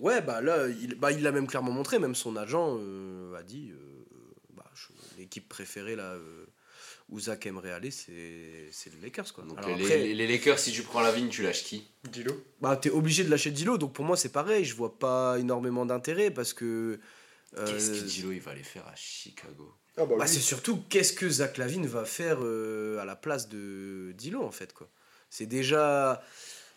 Ouais, bah là, il bah, il l'a même clairement montré, même son agent euh, a dit, euh, bah, l'équipe préférée là, euh, où Zach aimerait aller, c'est c'est les Lakers. Quoi. Donc Alors les, après, les- les Lakers, si tu prends Lavine, tu lâches qui? Dilo. bah, t'es obligé de lâcher Dilo, donc pour moi c'est pareil, je vois pas énormément d'intérêt parce que... euh, Qu'est-ce que Dilo il va aller faire à Chicago? Ah bah, bah, oui. c'est surtout qu'est-ce que Zach Lavine va faire euh, à la place de Dilo en fait. quoi. C'est déjà...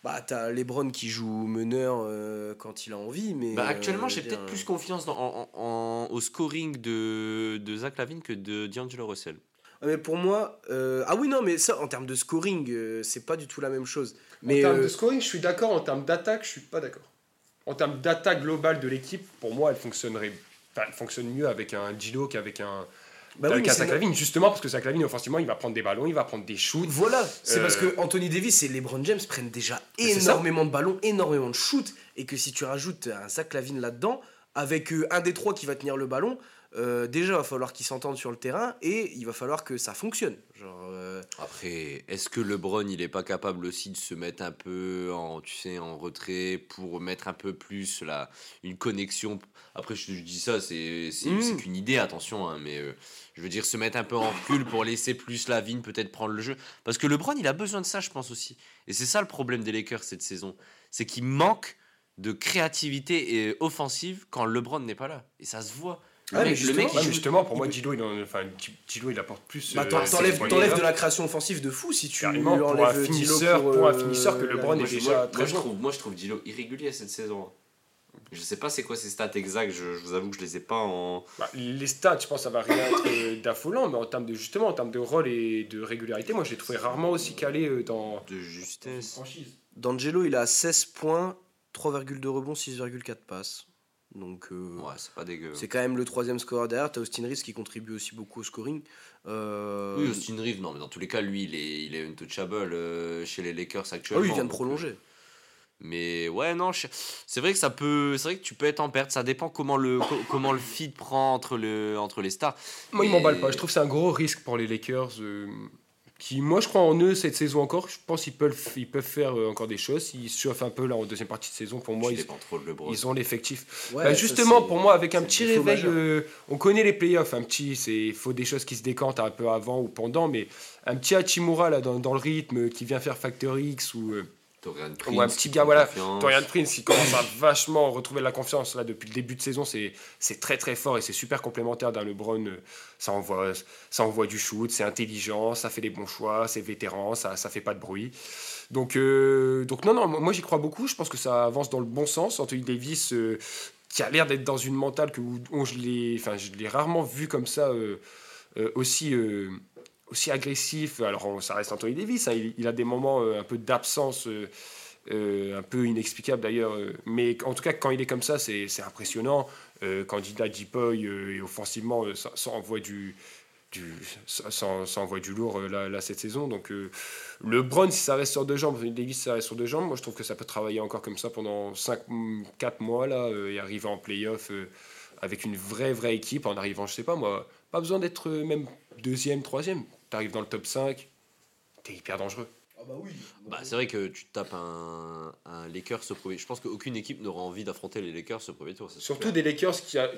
Bah, t'as Lebron qui joue meneur euh, quand il a envie, mais... Bah, actuellement, euh, j'ai peut-être dire, plus confiance dans, en- en- au scoring de, de Zach Lavine que de D'Angelo Russell. Ah, Mais pour moi, euh, ah oui, non, mais ça, en termes de scoring, euh, c'est pas du tout la même chose. En termes euh, de scoring, je suis d'accord. En termes d'attaque, je suis pas d'accord. En termes d'attaque globale de l'équipe, pour moi, elle fonctionnerait. Enfin, elle fonctionne mieux avec un Dilo qu'avec un, bah oui, avec mais un c'est Zach no- Lavine, justement parce que Zach Lavine, offensivement, il va prendre des ballons, il va prendre des shoots. Voilà, c'est Euh, parce que Anthony Davis et LeBron James prennent déjà énormément de ballons, énormément de shoots, et que si tu rajoutes un Zach Lavine là-dedans, avec euh, un des trois qui va tenir le ballon, euh, déjà, il va falloir qu'ils s'entendent sur le terrain et il va falloir que ça fonctionne. Genre, euh, Après, est-ce que LeBron, il est pas capable aussi de se mettre un peu en, tu sais, en retrait pour mettre un peu plus la, une connexion? Après, je, je dis ça, c'est Mm. c'est qu'une idée, attention, hein, mais euh, je veux dire se mettre un peu en recul pour laisser plus la vigne peut-être prendre le jeu. Parce que LeBron, il a besoin de ça, je pense aussi. Et c'est ça le problème des Lakers cette saison, c'est qu'il manque de créativité et offensive quand LeBron n'est pas là. Et ça se voit. Le Ah, le justement, mec, Ouais, il mais joue- justement, pour moi, Gilo, il, en- enfin, Gilo, il apporte plus. bah, euh, t'enlèves de la création offensive de fou si tu Carrément, pour un finisseur- pour, pour un euh, finisseur que LeBron est déjà moi, très moi, je bon. trouve, moi, je trouve Dilo irrégulier cette saison. Je sais pas c'est quoi ses stats exacts, je, je vous avoue que je les ai pas en. Bah, les stats, je pense que ça va rien être euh, d'affolant, mais en termes de justement, en termes de rôle et de régularité, moi, je l'ai trouvé rarement aussi calé dans de justesse. franchise. D'Angelo, il a 16 points, 3,2 rebonds, 6,4 passes. Donc, euh, Ouais, c'est pas dégueu. c'est quand même le troisième scoreur derrière. T'as Austin Reeves qui contribue aussi beaucoup au scoring. Euh, Oui, Austin Reeves, non, mais dans tous les cas, lui, il est, il est untouchable euh, chez les Lakers ah actuellement. oui, il vient de prolonger. euh, Mais ouais, non, je- c'est vrai que ça peut, c'est vrai que tu peux être en perte. Ça dépend comment le, co- comment le feed prend entre le, entre les stars. Moi, il Mais- m'emballe pas. Je trouve que c'est un gros risque pour les Lakers. Qui, moi, je crois en eux cette saison encore. Je pense qu'ils peuvent, ils peuvent faire euh, encore des choses. Ils chauffent un peu là en deuxième partie de saison. Pour moi, ils, ont l'effectif. Ouais, Bah, justement, pour moi, avec un petit réveil, euh, on connaît les playoffs. Un petit, c'est il faut des choses qui se décantent un peu avant ou pendant, mais un petit Hachimura là dans, dans le rythme qui vient faire Factor X ou euh, Torian Ou un Prince petit gars, voilà, confiance. Torian Prince qui commence à vachement retrouver de la confiance là depuis le début de saison, c'est très très fort et c'est super complémentaire d'un LeBron. euh, Ça envoie, ça envoie du shoot, c'est intelligent, ça fait les bons choix, c'est vétéran, ça ça fait pas de bruit. Donc euh, donc non non, moi j'y crois beaucoup. Je pense que ça avance dans le bon sens. Anthony Davis euh, qui a l'air d'être dans une mentale que où, où je l'ai, enfin rarement vu comme ça euh, aussi. Aussi agressif, alors ça reste Anthony Davis, hein, il, il a des moments euh, un peu d'absence euh, euh, un peu inexplicable d'ailleurs. mais en tout cas, quand il est comme ça, c'est impressionnant. Candidat euh, et offensivement, ça, envoie du. Du, du lourd là, cette saison. Donc, le Brown, si ça reste sur deux jambes, Davis, si ça reste sur deux jambes, moi je trouve que ça peut travailler encore comme ça pendant 5, 4 mois là, et arriver en playoff avec une vraie, vraie équipe en arrivant, je sais pas moi, pas besoin d'être même deuxième, troisième. Tu arrives dans le top 5, t'es hyper dangereux. Bah, c'est vrai que tu tapes un, un Lakers au premier. Je pense qu'aucune équipe n'aura envie d'affronter les Lakers au premier tour. Surtout clair. des Lakers qui, a-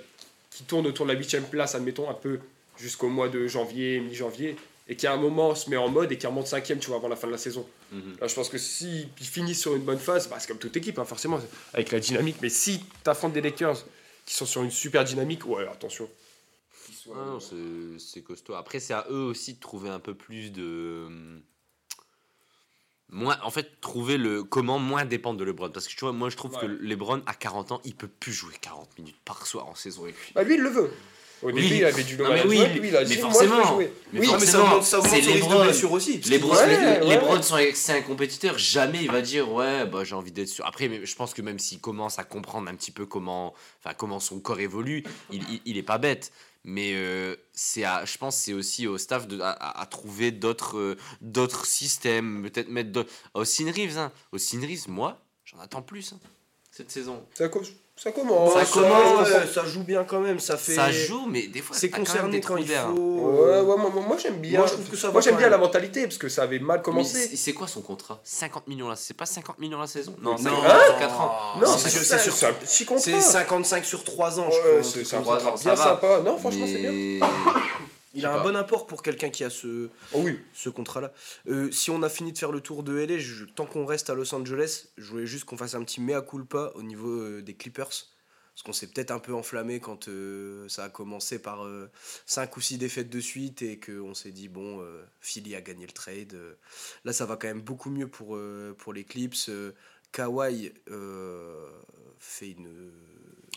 qui tournent autour de la 8 place, admettons, un peu jusqu'au mois de janvier, mi-janvier, et qui à un moment se met en mode et qui remonte 5 tu vois, avant la fin de la saison. Mhm. Là, je pense que s'ils finissent sur une bonne phase, bah, c'est comme toute équipe, hein, forcément, avec la dynamique, mais si tu affrontes des Lakers qui sont sur une super dynamique, ouais, attention. Ah non, c'est- c'est costaud. Après, c'est à eux aussi de trouver un peu plus de. Moins, en fait, trouver le comment moins dépendre de LeBron. Parce que tu vois, moi je trouve Ouais. que LeBron, à 40 ans, il peut plus jouer 40 minutes par soir en saison régulière. Bah, lui, il le veut. Au Oui. début, il avait du oui, management, lui, il a mais dit, moi, je veux forcément. jouer. Mais Oui, ça augmente, ça augmente c'est son risque de blessure aussi. Les, Ouais, les, les ouais. Sont c'est un compétiteur, jamais il va dire ouais bah j'ai envie d'être sûr. Après mais je pense que même s'il commence à comprendre un petit peu comment enfin comment son corps évolue, il, il, il est pas bête. Mais euh, c'est à, je pense c'est aussi au staff de, à, à- à trouver d'autres euh, d'autres systèmes, peut-être mettre d'autres- Austin Reeves hein. Reeves moi, j'en attends plus hein, cette saison. Ça, co- ça commence. Ça ça, commence. ouais, ça joue bien quand même. Ça fait. Ça joue mais des fois C'est t'as quand même concerné des quand il faut. Ouais, ouais, moi, moi, moi, j'aime bien. Moi, je trouve que ça va Moi, j'aime bien la mentalité parce que ça avait mal commencé. c'est c'est quoi son contrat? 50 millions là, c'est pas 50 millions la saison? Non, Non. 50 Hein sur 4 ans. Non, c'est sur- ça, c'est sur- c'est un petit contrat. C'est 55 sur 3 ans, je crois. c'est sympa. Non, franchement, c'est bien. Il a un bon apport pour quelqu'un qui a ce, Oh oui. ce contrat-là. Euh, si on a fini de faire le tour de LA, je- tant qu'on reste à Los Angeles, je voulais juste qu'on fasse un petit mea culpa au niveau euh, des Clippers. Parce qu'on s'est peut-être un peu enflammé quand euh, ça a commencé par 5 ou 6 défaites de suite et qu'on s'est dit, bon, Philly a gagné le trade. Là, ça va quand même beaucoup mieux pour, pour les Clips. Kawhi fait une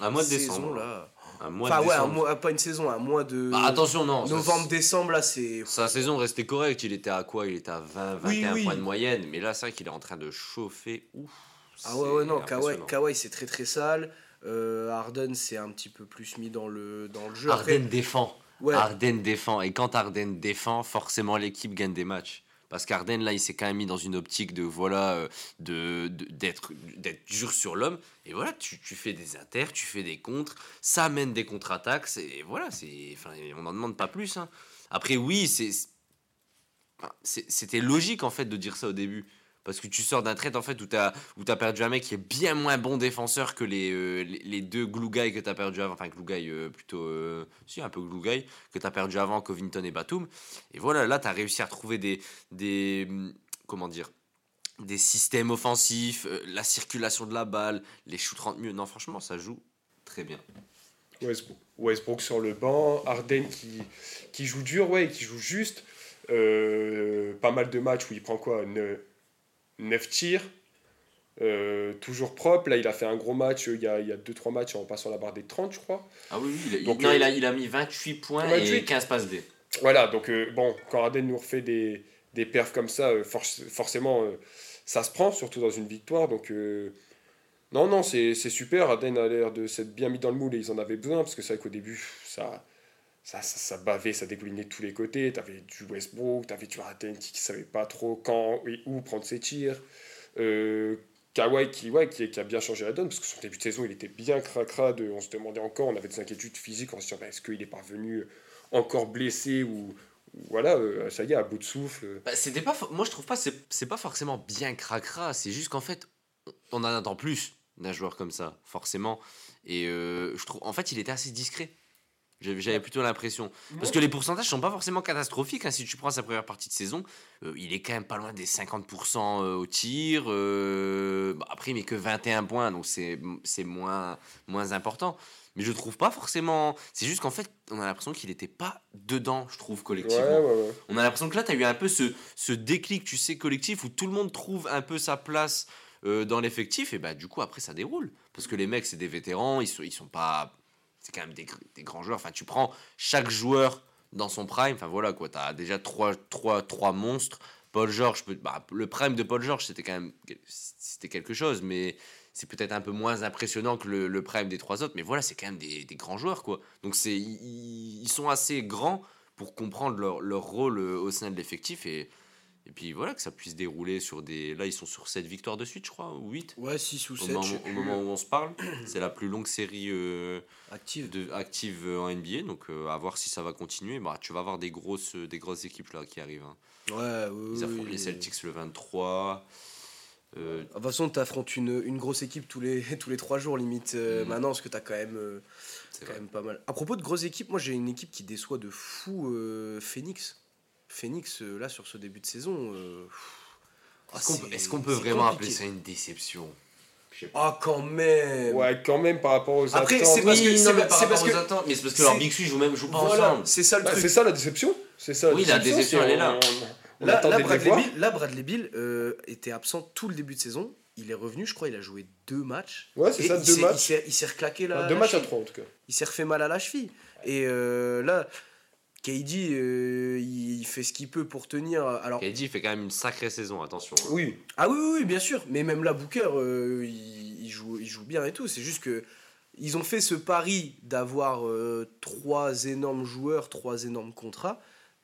Un mois de saison, décembre. là. Un mois Enfin, de ouais, un mois, pas une saison, un mois de. Bah, attention, non. Novembre-décembre, là, c'est. Sa saison restait correcte. Il était à quoi? Il était à 20, 21 Oui, oui. points de moyenne. Mais là, c'est vrai qu'il est en train de chauffer. Ouf. Ah ouais, ouais, non, Kawhi. Kawhi, c'est très très sale. Euh, Harden c'est un petit peu plus mis dans le, dans le jeu. Harden défend. ouais, Harden défend. Et quand Harden défend, forcément, l'équipe gagne des matchs. Parce qu'Arden, là, il s'est quand même mis dans une optique de, voilà, euh, de, d'être, d'être dur sur l'homme. Et voilà, tu, fais des inters, tu fais des contres, ça amène des contre-attaques. Et voilà, c'est, enfin, on n'en demande pas plus. hein. Après, oui, c'est- c'était logique, en fait, de dire ça au début. Parce que tu sors d'un trade en fait où tu as, où as perdu un mec qui est bien moins bon défenseur que les, euh, les, deux glue guys que tu as perdu avant. Enfin, glue euh, plutôt. euh, si, un peu glue guy que tu as perdu avant, Covington et Batum. Et voilà, là, tu as réussi à retrouver des. des hum, comment dire Des systèmes offensifs, euh, la circulation de la balle, les shoots 30 mieux. Non, franchement, ça joue très bien. Westbrook, Westbrook sur le banc, Harden qui, qui joue dur, ouais, qui joue juste. Pas mal de matchs où il prend quoi 9 tirs, euh, toujours propre. Là, il a fait un gros match euh, il y a 2-3 matchs en passant la barre des 30, je crois. Ah oui, oui, il Donc, non, euh, il, a, il a mis 28 points 28. et 15 passes D. Voilà, donc euh, bon, quand Harden nous refait des, des perfs comme ça, forc- forcément, ça se prend, surtout dans une victoire. Donc, non, non, c'est super. Harden a l'air de s'être bien mis dans le moule et ils en avaient besoin, parce que c'est vrai qu'au début, ça, ça, ça, ça bavait, ça dégoulinait de tous les côtés. T'avais du Westbrook, t'avais du Harden qui ne savait pas trop quand et où prendre ses tirs. Euh, Kawhi qui, a bien changé la donne, parce que son début de saison, il était bien cracra. De, on se demandait encore, on avait des inquiétudes physiques, on se disait, bah, est-ce qu'il est parvenu encore blessé ou, voilà, euh, ça y est, à bout de souffle. Bah, c'était pas moi je trouve pas c'est pas forcément bien cracra c'est juste qu'en fait on en attend plus d'un joueur comme ça forcément et euh, je trouve en fait il était assez discret j'avais plutôt l'impression parce que les pourcentages sont pas forcément catastrophiques hein. si tu prends sa première partie de saison euh, il est quand même pas loin des 50% au tir euh, bah, après il met que 21 points donc c'est moins moins important mais je trouve pas forcément c'est juste qu'en fait on a l'impression qu'il était pas dedans je trouve Ouais, collectivement ouais, ouais. on a l'impression que là, tu as eu un peu ce, ce déclic, tu sais, collectif, où tout le monde trouve un peu sa place euh, dans l'effectif, et bah du coup, après, ça déroule. Parce que les mecs, c'est des vétérans, ils sont, ils sont pas... C'est quand même des, gr- des grands joueurs. Enfin, tu prends chaque joueur dans son prime, enfin voilà, quoi, tu as déjà trois, trois, trois monstres. Paul George, bah, le prime de Paul George, c'était quand même c'était quelque chose, mais c'est peut-être un peu moins impressionnant que le, prime des trois autres, mais voilà, c'est quand même des, des grands joueurs, quoi. Donc ils sont assez grands pour comprendre leur, leur rôle euh, au sein de l'effectif et, et puis voilà, que ça puisse dérouler sur des... Là, ils sont sur 7 victoires de suite, je crois, ou 8 Ouais, 6 ou au 7, moment, au moment où on se parle. C'est la plus longue série euh, active. de, active euh, en NBA, donc euh, à voir si ça va continuer. Bah, tu vas avoir des grosses, des grosses équipes là qui arrivent. hein. Ouais, oui, Ils affrontent oui, les oui. Celtics le 23. euh, De toute façon, tu affrontes une, une grosse équipe tous les, tous les 3 jours, limite, Mhm. maintenant, parce que tu as quand même, c'est quand même pas mal. À propos de grosses équipes, moi j'ai une équipe qui déçoit de fou Phoenix. Phoenix, euh, là, sur ce début de saison. euh, Est-ce qu'on, qu'on peut vraiment appeler ça une déception? Ah, quand même Ouais, quand même par rapport aux Après, attentes. c'est parce que- Oui, non, c'est mais pas- par c'est rapport parce aux que- attentes, mais c'est parce que c'est- Big jouent même jouent pas Voilà, ensemble. c'est ça le Bah, truc. c'est ça la déception. C'est ça. Oui, la déception, elle est là. On, on Là, attendait là, Bradley. Bill, là, Bradley Bill, euh, était absent tout le début de saison. Il est revenu, je crois, il a joué deux matchs. Ouais, c'est ça, il deux s'est- matchs. Il s'est- il s'est reclaqué là. Enfin, deux matchs à trois en tout cas. il s'est refait mal à la cheville. Et euh, là, KD, euh, il fait ce qu'il peut pour tenir. Alors, KD fait quand même une sacrée saison, attention. hein. Oui. ah oui, oui, oui, bien sûr. Mais même là, Booker, euh, il, il joue, il joue bien et tout. C'est juste que ils ont fait ce pari d'avoir euh, trois énormes joueurs, trois énormes contrats.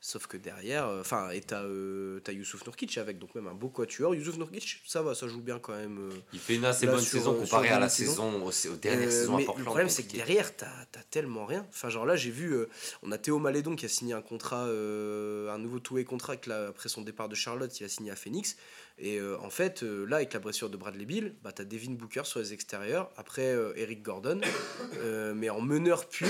Sauf que derrière, euh, enfin, et t'as euh, Youssouf Nurkic avec, donc même un beau quatuor. Youssouf Nurkic, ça va, ça joue bien quand même. euh. Il fait une assez bonne sur- saison sur comparée à la saison. saison, aux, aux dernières Euh, saisons à mais Portland. le problème, c'est que derrière, t'as as tellement rien. Enfin, genre là, j'ai vu, euh, on a Théo Malédon qui a signé un contrat, euh, un nouveau two-way contract là, après son départ de Charlotte, il a signé à Phoenix. Et euh, en fait, euh, là, avec la blessure de Bradley Bill, bah, t'as Devin Booker sur les extérieurs, après euh, Eric Gordon, mais en meneur pur.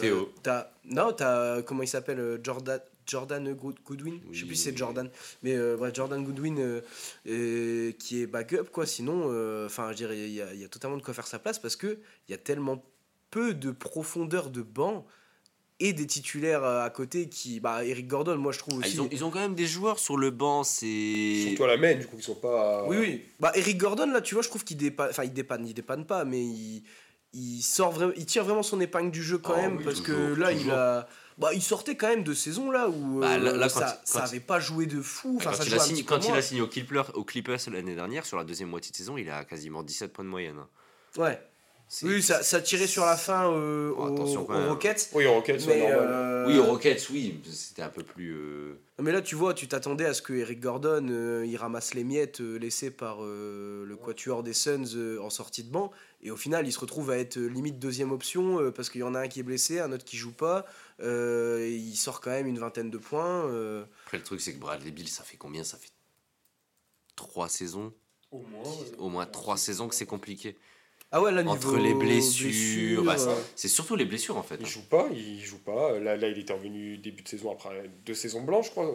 Théo. T'as, non, t'as, comment il s'appelle Jordan, Jordan Good- Goodwin? Je sais Oui, plus si c'est oui, Jordan. Mais bref, Jordan Goodwin qui est backup, quoi. Sinon, enfin, je dirais, il y y a totalement de quoi faire sa place parce que il y a tellement peu de profondeur de banc et des titulaires euh, à côté qui. Bah, Eric Gordon, moi, je trouve Ah, aussi. ils, ont, ils ont quand même des joueurs sur le banc, c'est. Surtout à la main, du coup, ils sont pas. Oui, oui. Bah, Eric Gordon, là, tu vois, je trouve qu'il dépanne. Enfin, il dépanne, il dépanne pas, mais il. Il, sort vraiment, il tire vraiment son épingle du jeu quand Oh, même oui, parce que toujours, là il a bah, il sortait quand même de saison là où Bah, là- euh, là, ça, il- ça quand avait pas joué de fou enfin quand ça il, a signé, quand il a signé au Clippers, au Clippers l'année dernière, sur la deuxième moitié de saison, il a quasiment 17 points de moyenne. hein. ouais Oui, ça, ça tirait sur la fin euh, Oh, aux, attention, aux. Rockets. Oui, en Rockets, c'est Mais, normal. euh, Oui, aux Rockets, oui, c'était un peu plus. euh, Mais là, tu vois, tu t'attendais à ce que Eric Gordon euh, il ramasse les miettes euh, laissées par euh, le quatuor des Suns euh, en sortie de banc. Et au final, il se retrouve à être limite deuxième option euh, parce qu'il y en a un qui est blessé, un autre qui joue pas. euh, et il sort quand même une vingtaine de points. euh. Après, le truc, c'est que Bradley Bill, ça fait combien? Ça fait trois saisons? Au moins, Au moins trois saisons que c'est compliqué. Ah ouais, là, Entre les blessures, blessures, bah, c'est- euh, c'est surtout les blessures en fait. Il hein. joue pas, il joue pas. Là, là, il était revenu début de saison après deux saisons blanches, je crois.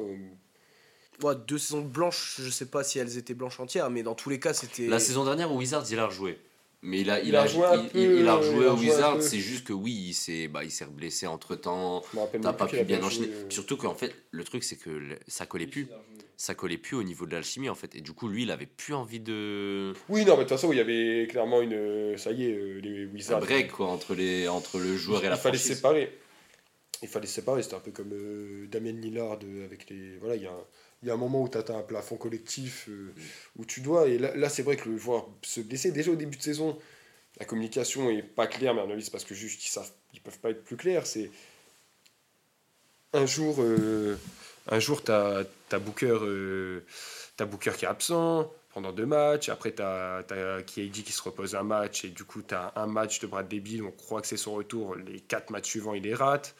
ouais, deux saisons blanches, je sais pas si elles étaient blanches entières, mais dans tous les cas, c'était. La saison dernière au Wizards, il a rejoué. Mais il a, il Il a, joué un il- peu, il- il a rejoué a au joué un Wizards, c'est juste que oui, il s'est bah, blessé entre temps. T'as pas pu bien enchaîner. euh, Surtout qu'en fait, le truc, c'est que le- ça collait plus. Ça collait plus au niveau de l'alchimie en fait. Et du coup, lui, il avait plus envie de. Oui, non, mais de toute façon, il y avait clairement une. euh, Ça y est, euh, les Un Wizards. break quoi, entre, les, entre le joueur et la il fallait franchise. séparer. Il fallait séparer. C'était un peu comme euh, Damien Lillard avec les. Voilà, il y a un, il y a un moment où tu atteins un plafond collectif euh, où tu dois. Et là, là c'est vrai que le voir se blesser, déjà au début de saison, la communication est pas claire, mais à parce que juste ils savent, ils peuvent pas être plus clairs. C'est. Un jour, euh, un jour, t'as as Booker, euh, Booker qui est absent pendant deux matchs. Après, t'as as KD qui se repose un match et du coup, t'as un match de Brad Bill. On croit que c'est son retour. Les quatre matchs suivants, il les rate.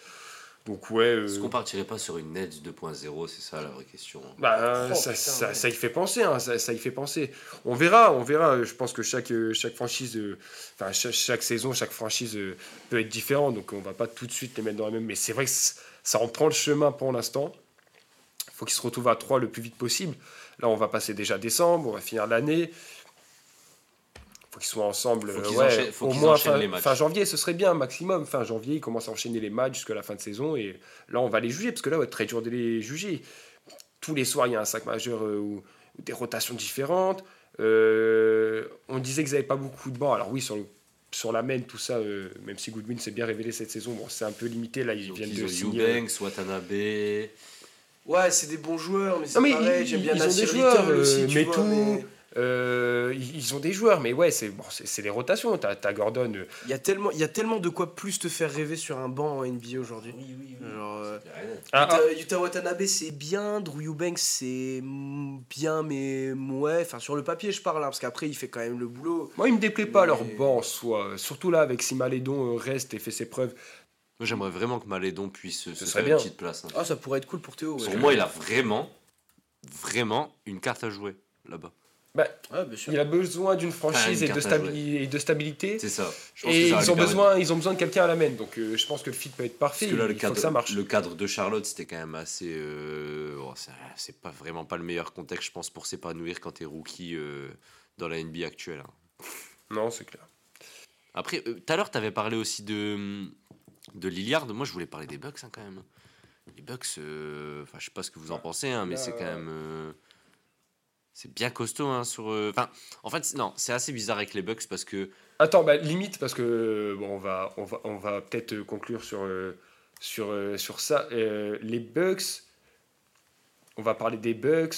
Donc ouais. euh, Est-ce qu'on partirait pas sur une Nets 2.0 C'est ça la vraie question. bah, Oh, ça, putain, ça, ouais. ça y fait penser, hein, ça, ça y fait penser. On verra, on verra. Je pense que chaque, euh, chaque franchise, euh, enfin chaque, chaque saison, chaque franchise euh, peut être différente, donc on va pas tout de suite les mettre dans la même. Mais c'est vrai que ça en prend le chemin pour l'instant. Il faut qu'ils se retrouvent à 3 le plus vite possible. Là, on va passer déjà décembre, on va finir l'année. Faut qu'ils soient ensemble. Faut euh, qu'ils ouais, enchaînent- faut au qu'ils moins enchaînent fin, les matchs. fin janvier, ce serait bien, maximum. Fin janvier, ils commencent à enchaîner les matchs jusqu'à la fin de saison. Et là, on va les juger, parce que là, ouais, très dur de les juger. Tous les soirs, il y a un sac majeur euh, ou, ou des rotations différentes. Euh, on disait qu'ils n'avaient pas beaucoup de bancs. Alors oui, sur, le, sur la main, tout ça, euh, même si Goodwin s'est bien révélé cette saison, bon, c'est un peu limité. Là, ils Donc, viennent ils de signer. Eubanks, Watanabe. Ouais, c'est des bons joueurs, mais c'est Non, mais pareil. ils- J'aime bien ils ont des joueurs, Little aussi, euh, tu mais vois, tout- mais Euh, ils ont des joueurs, mais ouais, c'est bon, les rotations. T'as as Gordon. euh, Il y, a tellement, il y a tellement de quoi plus te faire rêver sur un banc en NBA aujourd'hui. Oui, oui, Genre, euh, ah, ah, Yuta, Yuta Watanabe c'est bien, Drew Eubanks c'est bien mais ouais, enfin sur le papier je parle hein, parce qu'après il fait quand même le boulot. moi, ils me déplaît pas Mais- leur banc en soi. Surtout là, avec si Malédon reste et fait ses preuves. Moi, j'aimerais vraiment que Malédon puisse se faire une petite place. hein. Ah ça pourrait être cool pour Théo. ouais. Pour moi, il a vraiment, vraiment une carte à jouer là-bas. Bah, Ouais, bien sûr. il a besoin d'une franchise et, de stabi- et de stabilité. C'est ça. Je pense Et que ça va ils ont, besoin, ils ont besoin de quelqu'un à la main. Donc euh, je pense que le fit peut être parfait. Parce que là, le il faut cadre, que ça marche. le cadre de Charlotte, c'était quand même assez. euh, bon, c'est- c'est pas vraiment pas le meilleur contexte, je pense, pour s'épanouir quand t'es rookie euh, dans la NBA actuelle. hein. Non, c'est clair. Après, euh, tout à l'heure, t'avais parlé aussi de, de Lillard. Moi, je voulais parler des Bucks hein, quand même. Les Bucks, euh, enfin, je sais pas ce que vous en pensez, hein, mais Bah, c'est quand même. C'est bien costaud hein, sur. euh, Enfin, en fait, non, c'est assez bizarre avec les Bucks parce que. Attends, bah, limite, parce que bon, on va, on va, on va peut-être euh, conclure sur, euh, sur, sur ça. Les Bucks, on va parler des Bucks.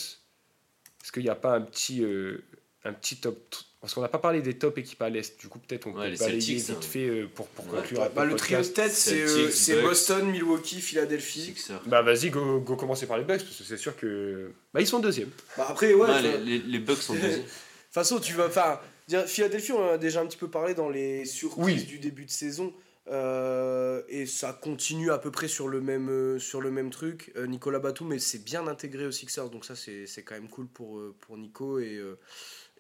Est-ce qu'il n'y a pas un petit, euh, un petit top Parce qu'on n'a pas parlé des top équipes à l'Est. Du coup, peut-être on Ouais, peut les balayer Celtics, vite hein. fait euh, pour, pour Ouais. conclure Bah, le trio de tête c'est euh. Boston, Milwaukee, Philadelphie. Sixers. Bah vas-y, go, go commencer par les Bucks, parce que c'est sûr que... Bah ils sont deuxième. Bah après ouais. Les, les- les Bucks sont De deuxième. toute façon tu vas enfin Philadelphie on en a déjà un petit peu parlé dans les surprises Oui. du début de saison. euh, et ça continue à peu près sur le même, euh, sur le même truc. Euh, Nicolas Batum, mais c'est bien intégré aux Sixers, donc ça c'est c'est quand même cool pour, pour Nico. Et, euh,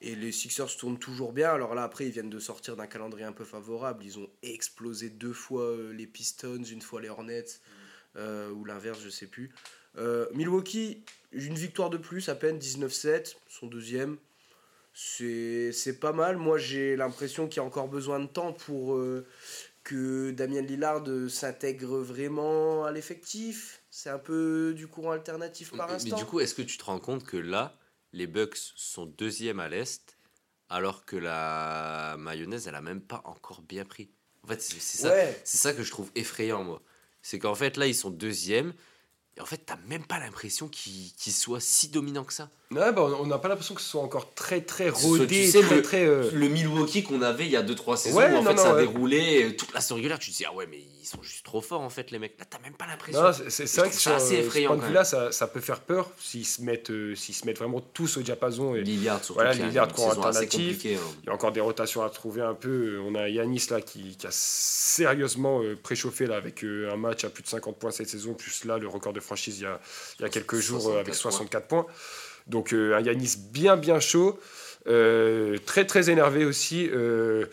et les Sixers tournent toujours bien. Alors là, après, ils viennent de sortir d'un calendrier un peu favorable. Ils ont explosé deux fois euh, les Pistons, une fois les Hornets, euh, ou l'inverse, je sais plus. Euh, Milwaukee, une victoire de plus, à peine 19-7, son deuxième. C'est c'est pas mal. Moi, j'ai l'impression qu'il y a encore besoin de temps pour euh, que Damien Lillard s'intègre vraiment à l'effectif. C'est un peu du courant alternatif par Mais, mais instant. du coup, est-ce que tu te rends compte que là, les Bucks sont deuxième à l'Est, alors que la mayonnaise, elle a même pas encore bien pris En fait, c'est ça, ouais. ça que je trouve effrayant, moi. C'est qu'en fait, là, ils sont deuxième, Et en fait, t'as même pas l'impression qu'il qu'il soit si dominant que ça. Ouais, bah, on n'a pas l'impression que ce soit encore très très Ce- rodé, tu sais, très le- très. euh, Le Milwaukee qu'on avait il y a 2-3 saisons, Ouais, où en non, fait non, ça a ouais. déroulé euh, toute la saison régulière, tu te dis, ah ouais, mais ils sont juste trop forts en fait, les mecs. Là, t'as même pas l'impression. C'est- c'est c'est vrai que ça assez euh, ce effrayant, quand vue-là, ça, ça peut faire peur s'ils se mettent, euh, s'ils se mettent vraiment tous au diapason. Et Lillard, surtout, Voilà, Lillard assez alternatif. hein. il y a encore des rotations à trouver un peu. On a Yanis là qui, qui a sérieusement euh, préchauffé là avec euh, un match à plus de 50 points cette saison, plus là le record de franchise il y a, il y a quelques jours euh, avec 64 points. Donc euh, un Yanis bien bien chaud, euh, très très énervé aussi. euh,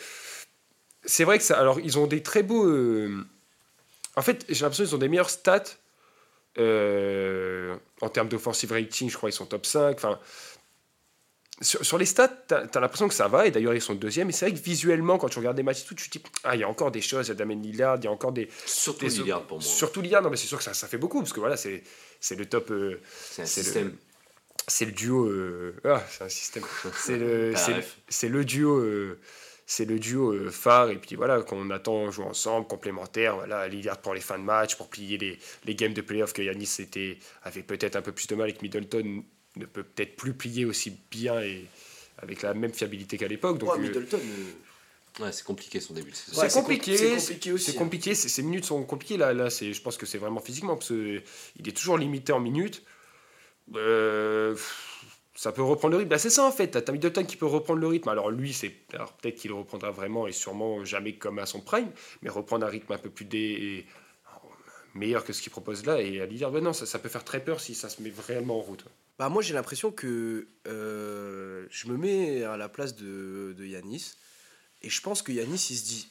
c'est vrai que ça. Alors ils ont des très beaux. en fait, j'ai l'impression qu'ils ont des meilleures stats en termes d'offensive rating. Je crois qu'ils sont top 5. Enfin, sur, sur les stats, tu as, l'impression que ça va, et d'ailleurs ils sont deuxième. Et c'est vrai que visuellement, quand tu regardes des matchs et tout, tu te dis Ah, il y a encore des choses, il y a Damien Lillard, il y a encore des. Surtout des Lillard pour moi. Surtout Lillard, non, mais c'est sûr que ça, ça fait beaucoup, parce que voilà, c'est le top. euh, C'est un le- système. C'est le duo. euh, ah, c'est un système. C'est le, c'est le- ref. c'est le duo. euh, c'est le duo euh, phare et puis voilà qu'on attend jouer ensemble complémentaire voilà Lillard pour les fins de match pour plier les, les games de playoff que Yanis était, avait peut-être un peu plus de mal et que Middleton ne peut peut-être plus plier aussi bien et avec la même fiabilité qu'à l'époque donc Ouais, Middleton, euh, Ouais, c'est compliqué son début de saison. Ouais, c'est compliqué, com- c'est compliqué aussi, C'est hein. compliqué, ces ces minutes sont compliquées. Là, là c'est, je pense que c'est vraiment physiquement, parce qu'il est toujours limité en minutes. Euh, ça peut reprendre le rythme. Bah, c'est ça en fait. T'as Middleton qui peut reprendre le rythme. Alors lui, c'est, peut-être qu'il reprendra vraiment et sûrement jamais comme à son prime, mais reprendre un rythme un peu plus dé, meilleur que ce qu'il propose là. Et à Lillard, ouais, non, ça, ça peut faire très peur si ça se met vraiment en route. Bah moi j'ai l'impression que euh, je me mets à la place de, de Yanis et je pense que Yanis il se dit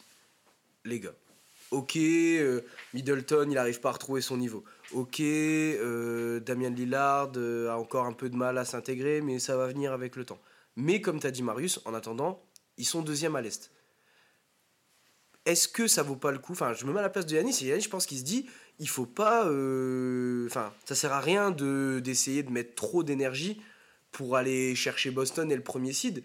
les gars ok euh, Middleton il arrive pas à retrouver son niveau ok euh, Damien Lillard euh, a encore un peu de mal à s'intégrer mais ça va venir avec le temps mais comme t'as dit Marius en attendant ils sont deuxième à l'est est-ce que ça vaut pas le coup? Enfin, je me mets à la place de Yanis et Yanis, je pense qu'il se dit, il faut pas. Enfin, ça sert à rien de d'essayer de mettre trop d'énergie pour aller chercher Boston et le premier seed.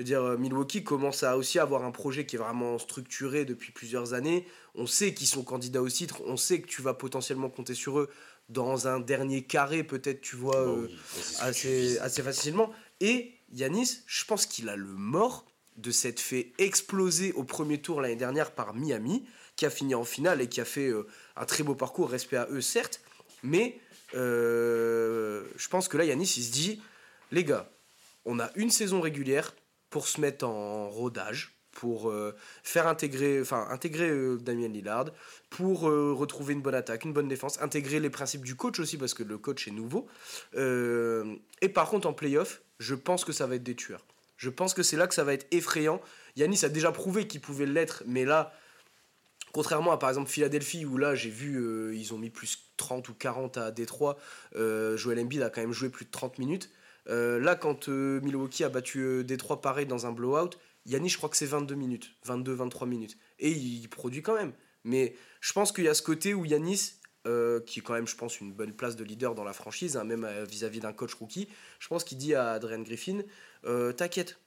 Je veux dire, euh, Milwaukee commence à aussi avoir un projet qui est vraiment structuré depuis plusieurs années. On sait qu'ils sont candidats au titre. On sait que tu vas potentiellement compter sur eux dans un dernier carré, peut-être, tu vois. Bah euh, oui, tu assez, assez facilement. Et Yanis, je pense qu'il a le mort de s'être fait exploser au premier tour l'année dernière par Miami, qui a fini en finale et qui a fait euh, un très beau parcours, respect à eux certes, mais euh, je pense que là Yanis il se dit, les gars, on a une saison régulière pour se mettre en rodage, pour euh, faire intégrer, enfin intégrer euh, Damien Lillard, pour euh, retrouver une bonne attaque, une bonne défense, intégrer les principes du coach aussi parce que le coach est nouveau. Et par contre en playoff, je pense que ça va être des tueurs. Je pense que c'est là que ça va être effrayant. Yanis a déjà prouvé qu'il pouvait l'être, mais là, contrairement à par exemple Philadelphie, où là j'ai vu, ils ont mis plus 30 ou 40 à Détroit, Joel Embiid a quand même joué plus de 30 minutes. Euh, là, quand euh, Milwaukee a battu euh, Détroit pareil dans un blowout, Yanis, je crois que c'est 22 minutes, 22-23 minutes. Et il, produit quand même. Mais je pense qu'il y a ce côté où Yanis, qui est quand même, je pense, une bonne place de leader dans la franchise, hein, même vis-à-vis d'un coach rookie, je pense qu'il dit à Adrian Griffin T'inquiète,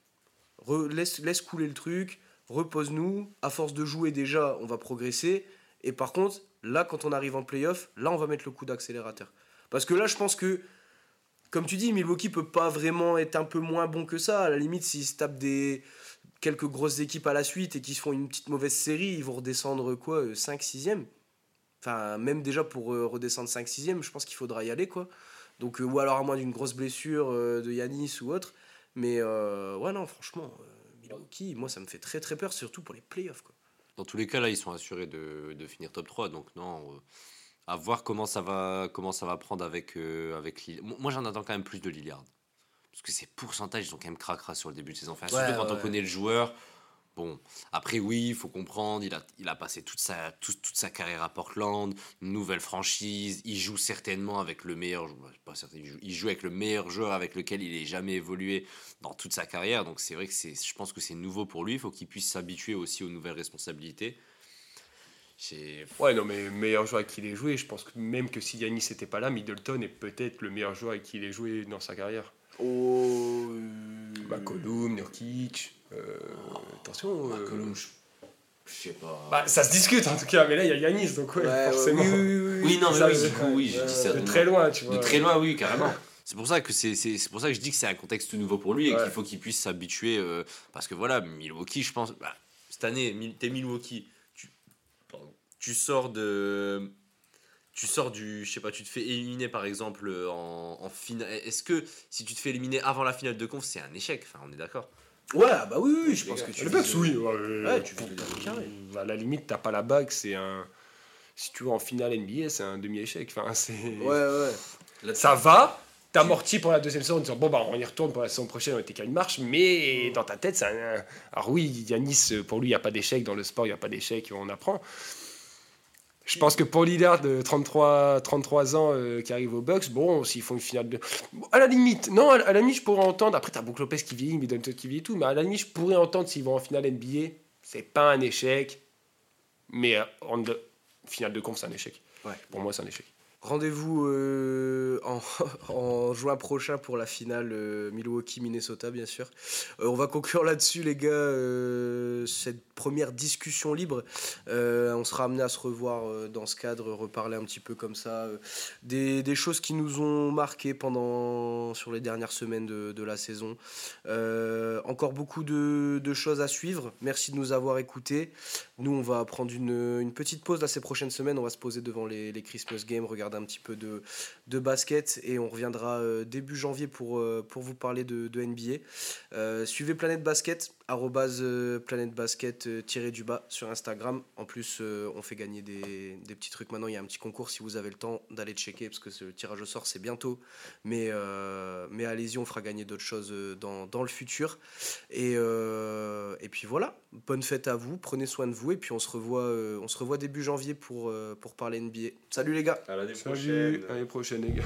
laisse, laisse couler le truc, repose-nous. À force de jouer déjà, on va progresser. Et par contre, là, quand on arrive en playoff, là, on va mettre le coup d'accélérateur. Parce que là, je pense que, comme tu dis, Milwaukee peut pas vraiment être un peu moins bon que ça. À la limite, s'ils se tapent des quelques grosses équipes à la suite et qu'ils se font une petite mauvaise série, ils vont redescendre quoi 5-6e Enfin, même déjà pour euh, redescendre 5-6e, je pense qu'il faudra y aller, quoi. Donc, euh, ou alors à moins d'une grosse blessure euh, de Yanis ou autre. Mais euh, ouais, non, franchement, euh, Milwaukee, moi, ça me fait très très peur, surtout pour les playoffs, quoi. Dans tous les cas, là, ils sont assurés de, de finir top 3. Donc, non, euh, à voir comment ça va, comment ça va prendre avec, euh, avec. Moi, j'en attends quand même plus de Lillard. Parce que ces pourcentages, ils sont quand même cracra sur le début de saison. Enfin, surtout Ouais, quand on ouais. connaît le joueur. Bon, après, oui, il faut comprendre. Il a, il a passé toute sa, toute, toute sa carrière à Portland, nouvelle franchise. Il joue certainement avec le meilleur. jou- Pas certain, il, joue, il joue avec le meilleur joueur avec lequel il ait jamais évolué dans toute sa carrière. Donc, c'est vrai que je pense que c'est nouveau pour lui. Il faut qu'il puisse s'habituer aussi aux nouvelles responsabilités. C'est- Ouais, non, mais meilleur joueur avec qui il ait joué, je pense que même que si Yanis n'était pas là, Middleton est peut-être le meilleur joueur avec qui il ait joué dans sa carrière. Oh. McCollum, Nurkic. euh, attention. euh, McCollum, je- Je sais pas. Bah, ça se discute en tout cas, mais là il y a Yanis, donc ouais, Ouais, ouais, forcément. oui, oui, oui, Oui, non, mais Ça, oui, je- du coup, oui, dit de ça. De très loin, tu vois. De très loin, oui, carrément. C'est pour ça que c'est c'est c'est pour ça que je dis que c'est un contexte nouveau pour lui et Ouais. qu'il faut qu'il puisse s'habituer euh, parce que voilà Milwaukee je pense bah, cette année t'es Milwaukee tu sors de tu sors du je sais pas tu te fais éliminer par exemple en, en finale est-ce que si tu te fais éliminer avant la finale de conf c'est un échec? Enfin on est d'accord Ouais, ah bah oui, oui, oui, je pense que tu Le vises- Bucks, oui. ouais, Ouais, tu. À la limite, t'as pas la bague, c'est un. Si tu vas en finale NBA, c'est un demi-échec. Enfin, c'est. Ouais, ouais. Là, Ça va, t'amortis pour la deuxième saison en disant bon, bah, on y retourne pour la saison prochaine, on était qu'à une marche, mais dans ta tête, c'est un. Alors, oui, Yanis, pour lui, il n'y a pas d'échec. Dans le sport, il n'y a pas d'échec, on apprend. Je pense que pour Lillard de 33, 33 ans euh, qui arrive aux Bucks, bon, s'ils font une finale de. Bon, à la limite, non, à la, à la limite, je pourrais entendre. Après, t'as Brook Lopez qui vieillit, Middleton qui vieillit et tout, mais à la limite, je pourrais entendre s'ils vont en finale NBA. C'est pas un échec, mais euh, en de- finale de conf, c'est un échec. Ouais. Pour moi, c'est un échec. Rendez-vous euh, en, juin prochain pour la finale euh, Milwaukee-Minnesota, bien sûr. Euh, on va conclure là-dessus, les gars, cette première discussion libre. On sera amené à se revoir dans ce cadre, reparler un petit peu comme ça des, choses qui nous ont marqué pendant sur les dernières semaines de, la saison. Encore beaucoup de, choses à suivre. Merci de nous avoir écoutés. Nous, on va prendre une, une petite pause là ces prochaines semaines. On va se poser devant les, les Christmas Games, regarder un petit peu de, de basket et on reviendra euh, début janvier pour, euh, pour vous parler de, NBA. Euh, suivez Planète Basket, arrobase Planète Basket du bas sur Instagram. En plus, on fait gagner des, des petits trucs maintenant. Il y a un petit concours si vous avez le temps d'aller checker parce que ce tirage au sort c'est bientôt. Mais, mais allez-y, on fera gagner d'autres choses dans, dans le futur. Et, et puis voilà, bonne fête à vous, prenez soin de vous et puis on se revoit, on se revoit début janvier pour, pour parler NBA. Salut les gars à l'année Salut, à l'année prochaine, les gars.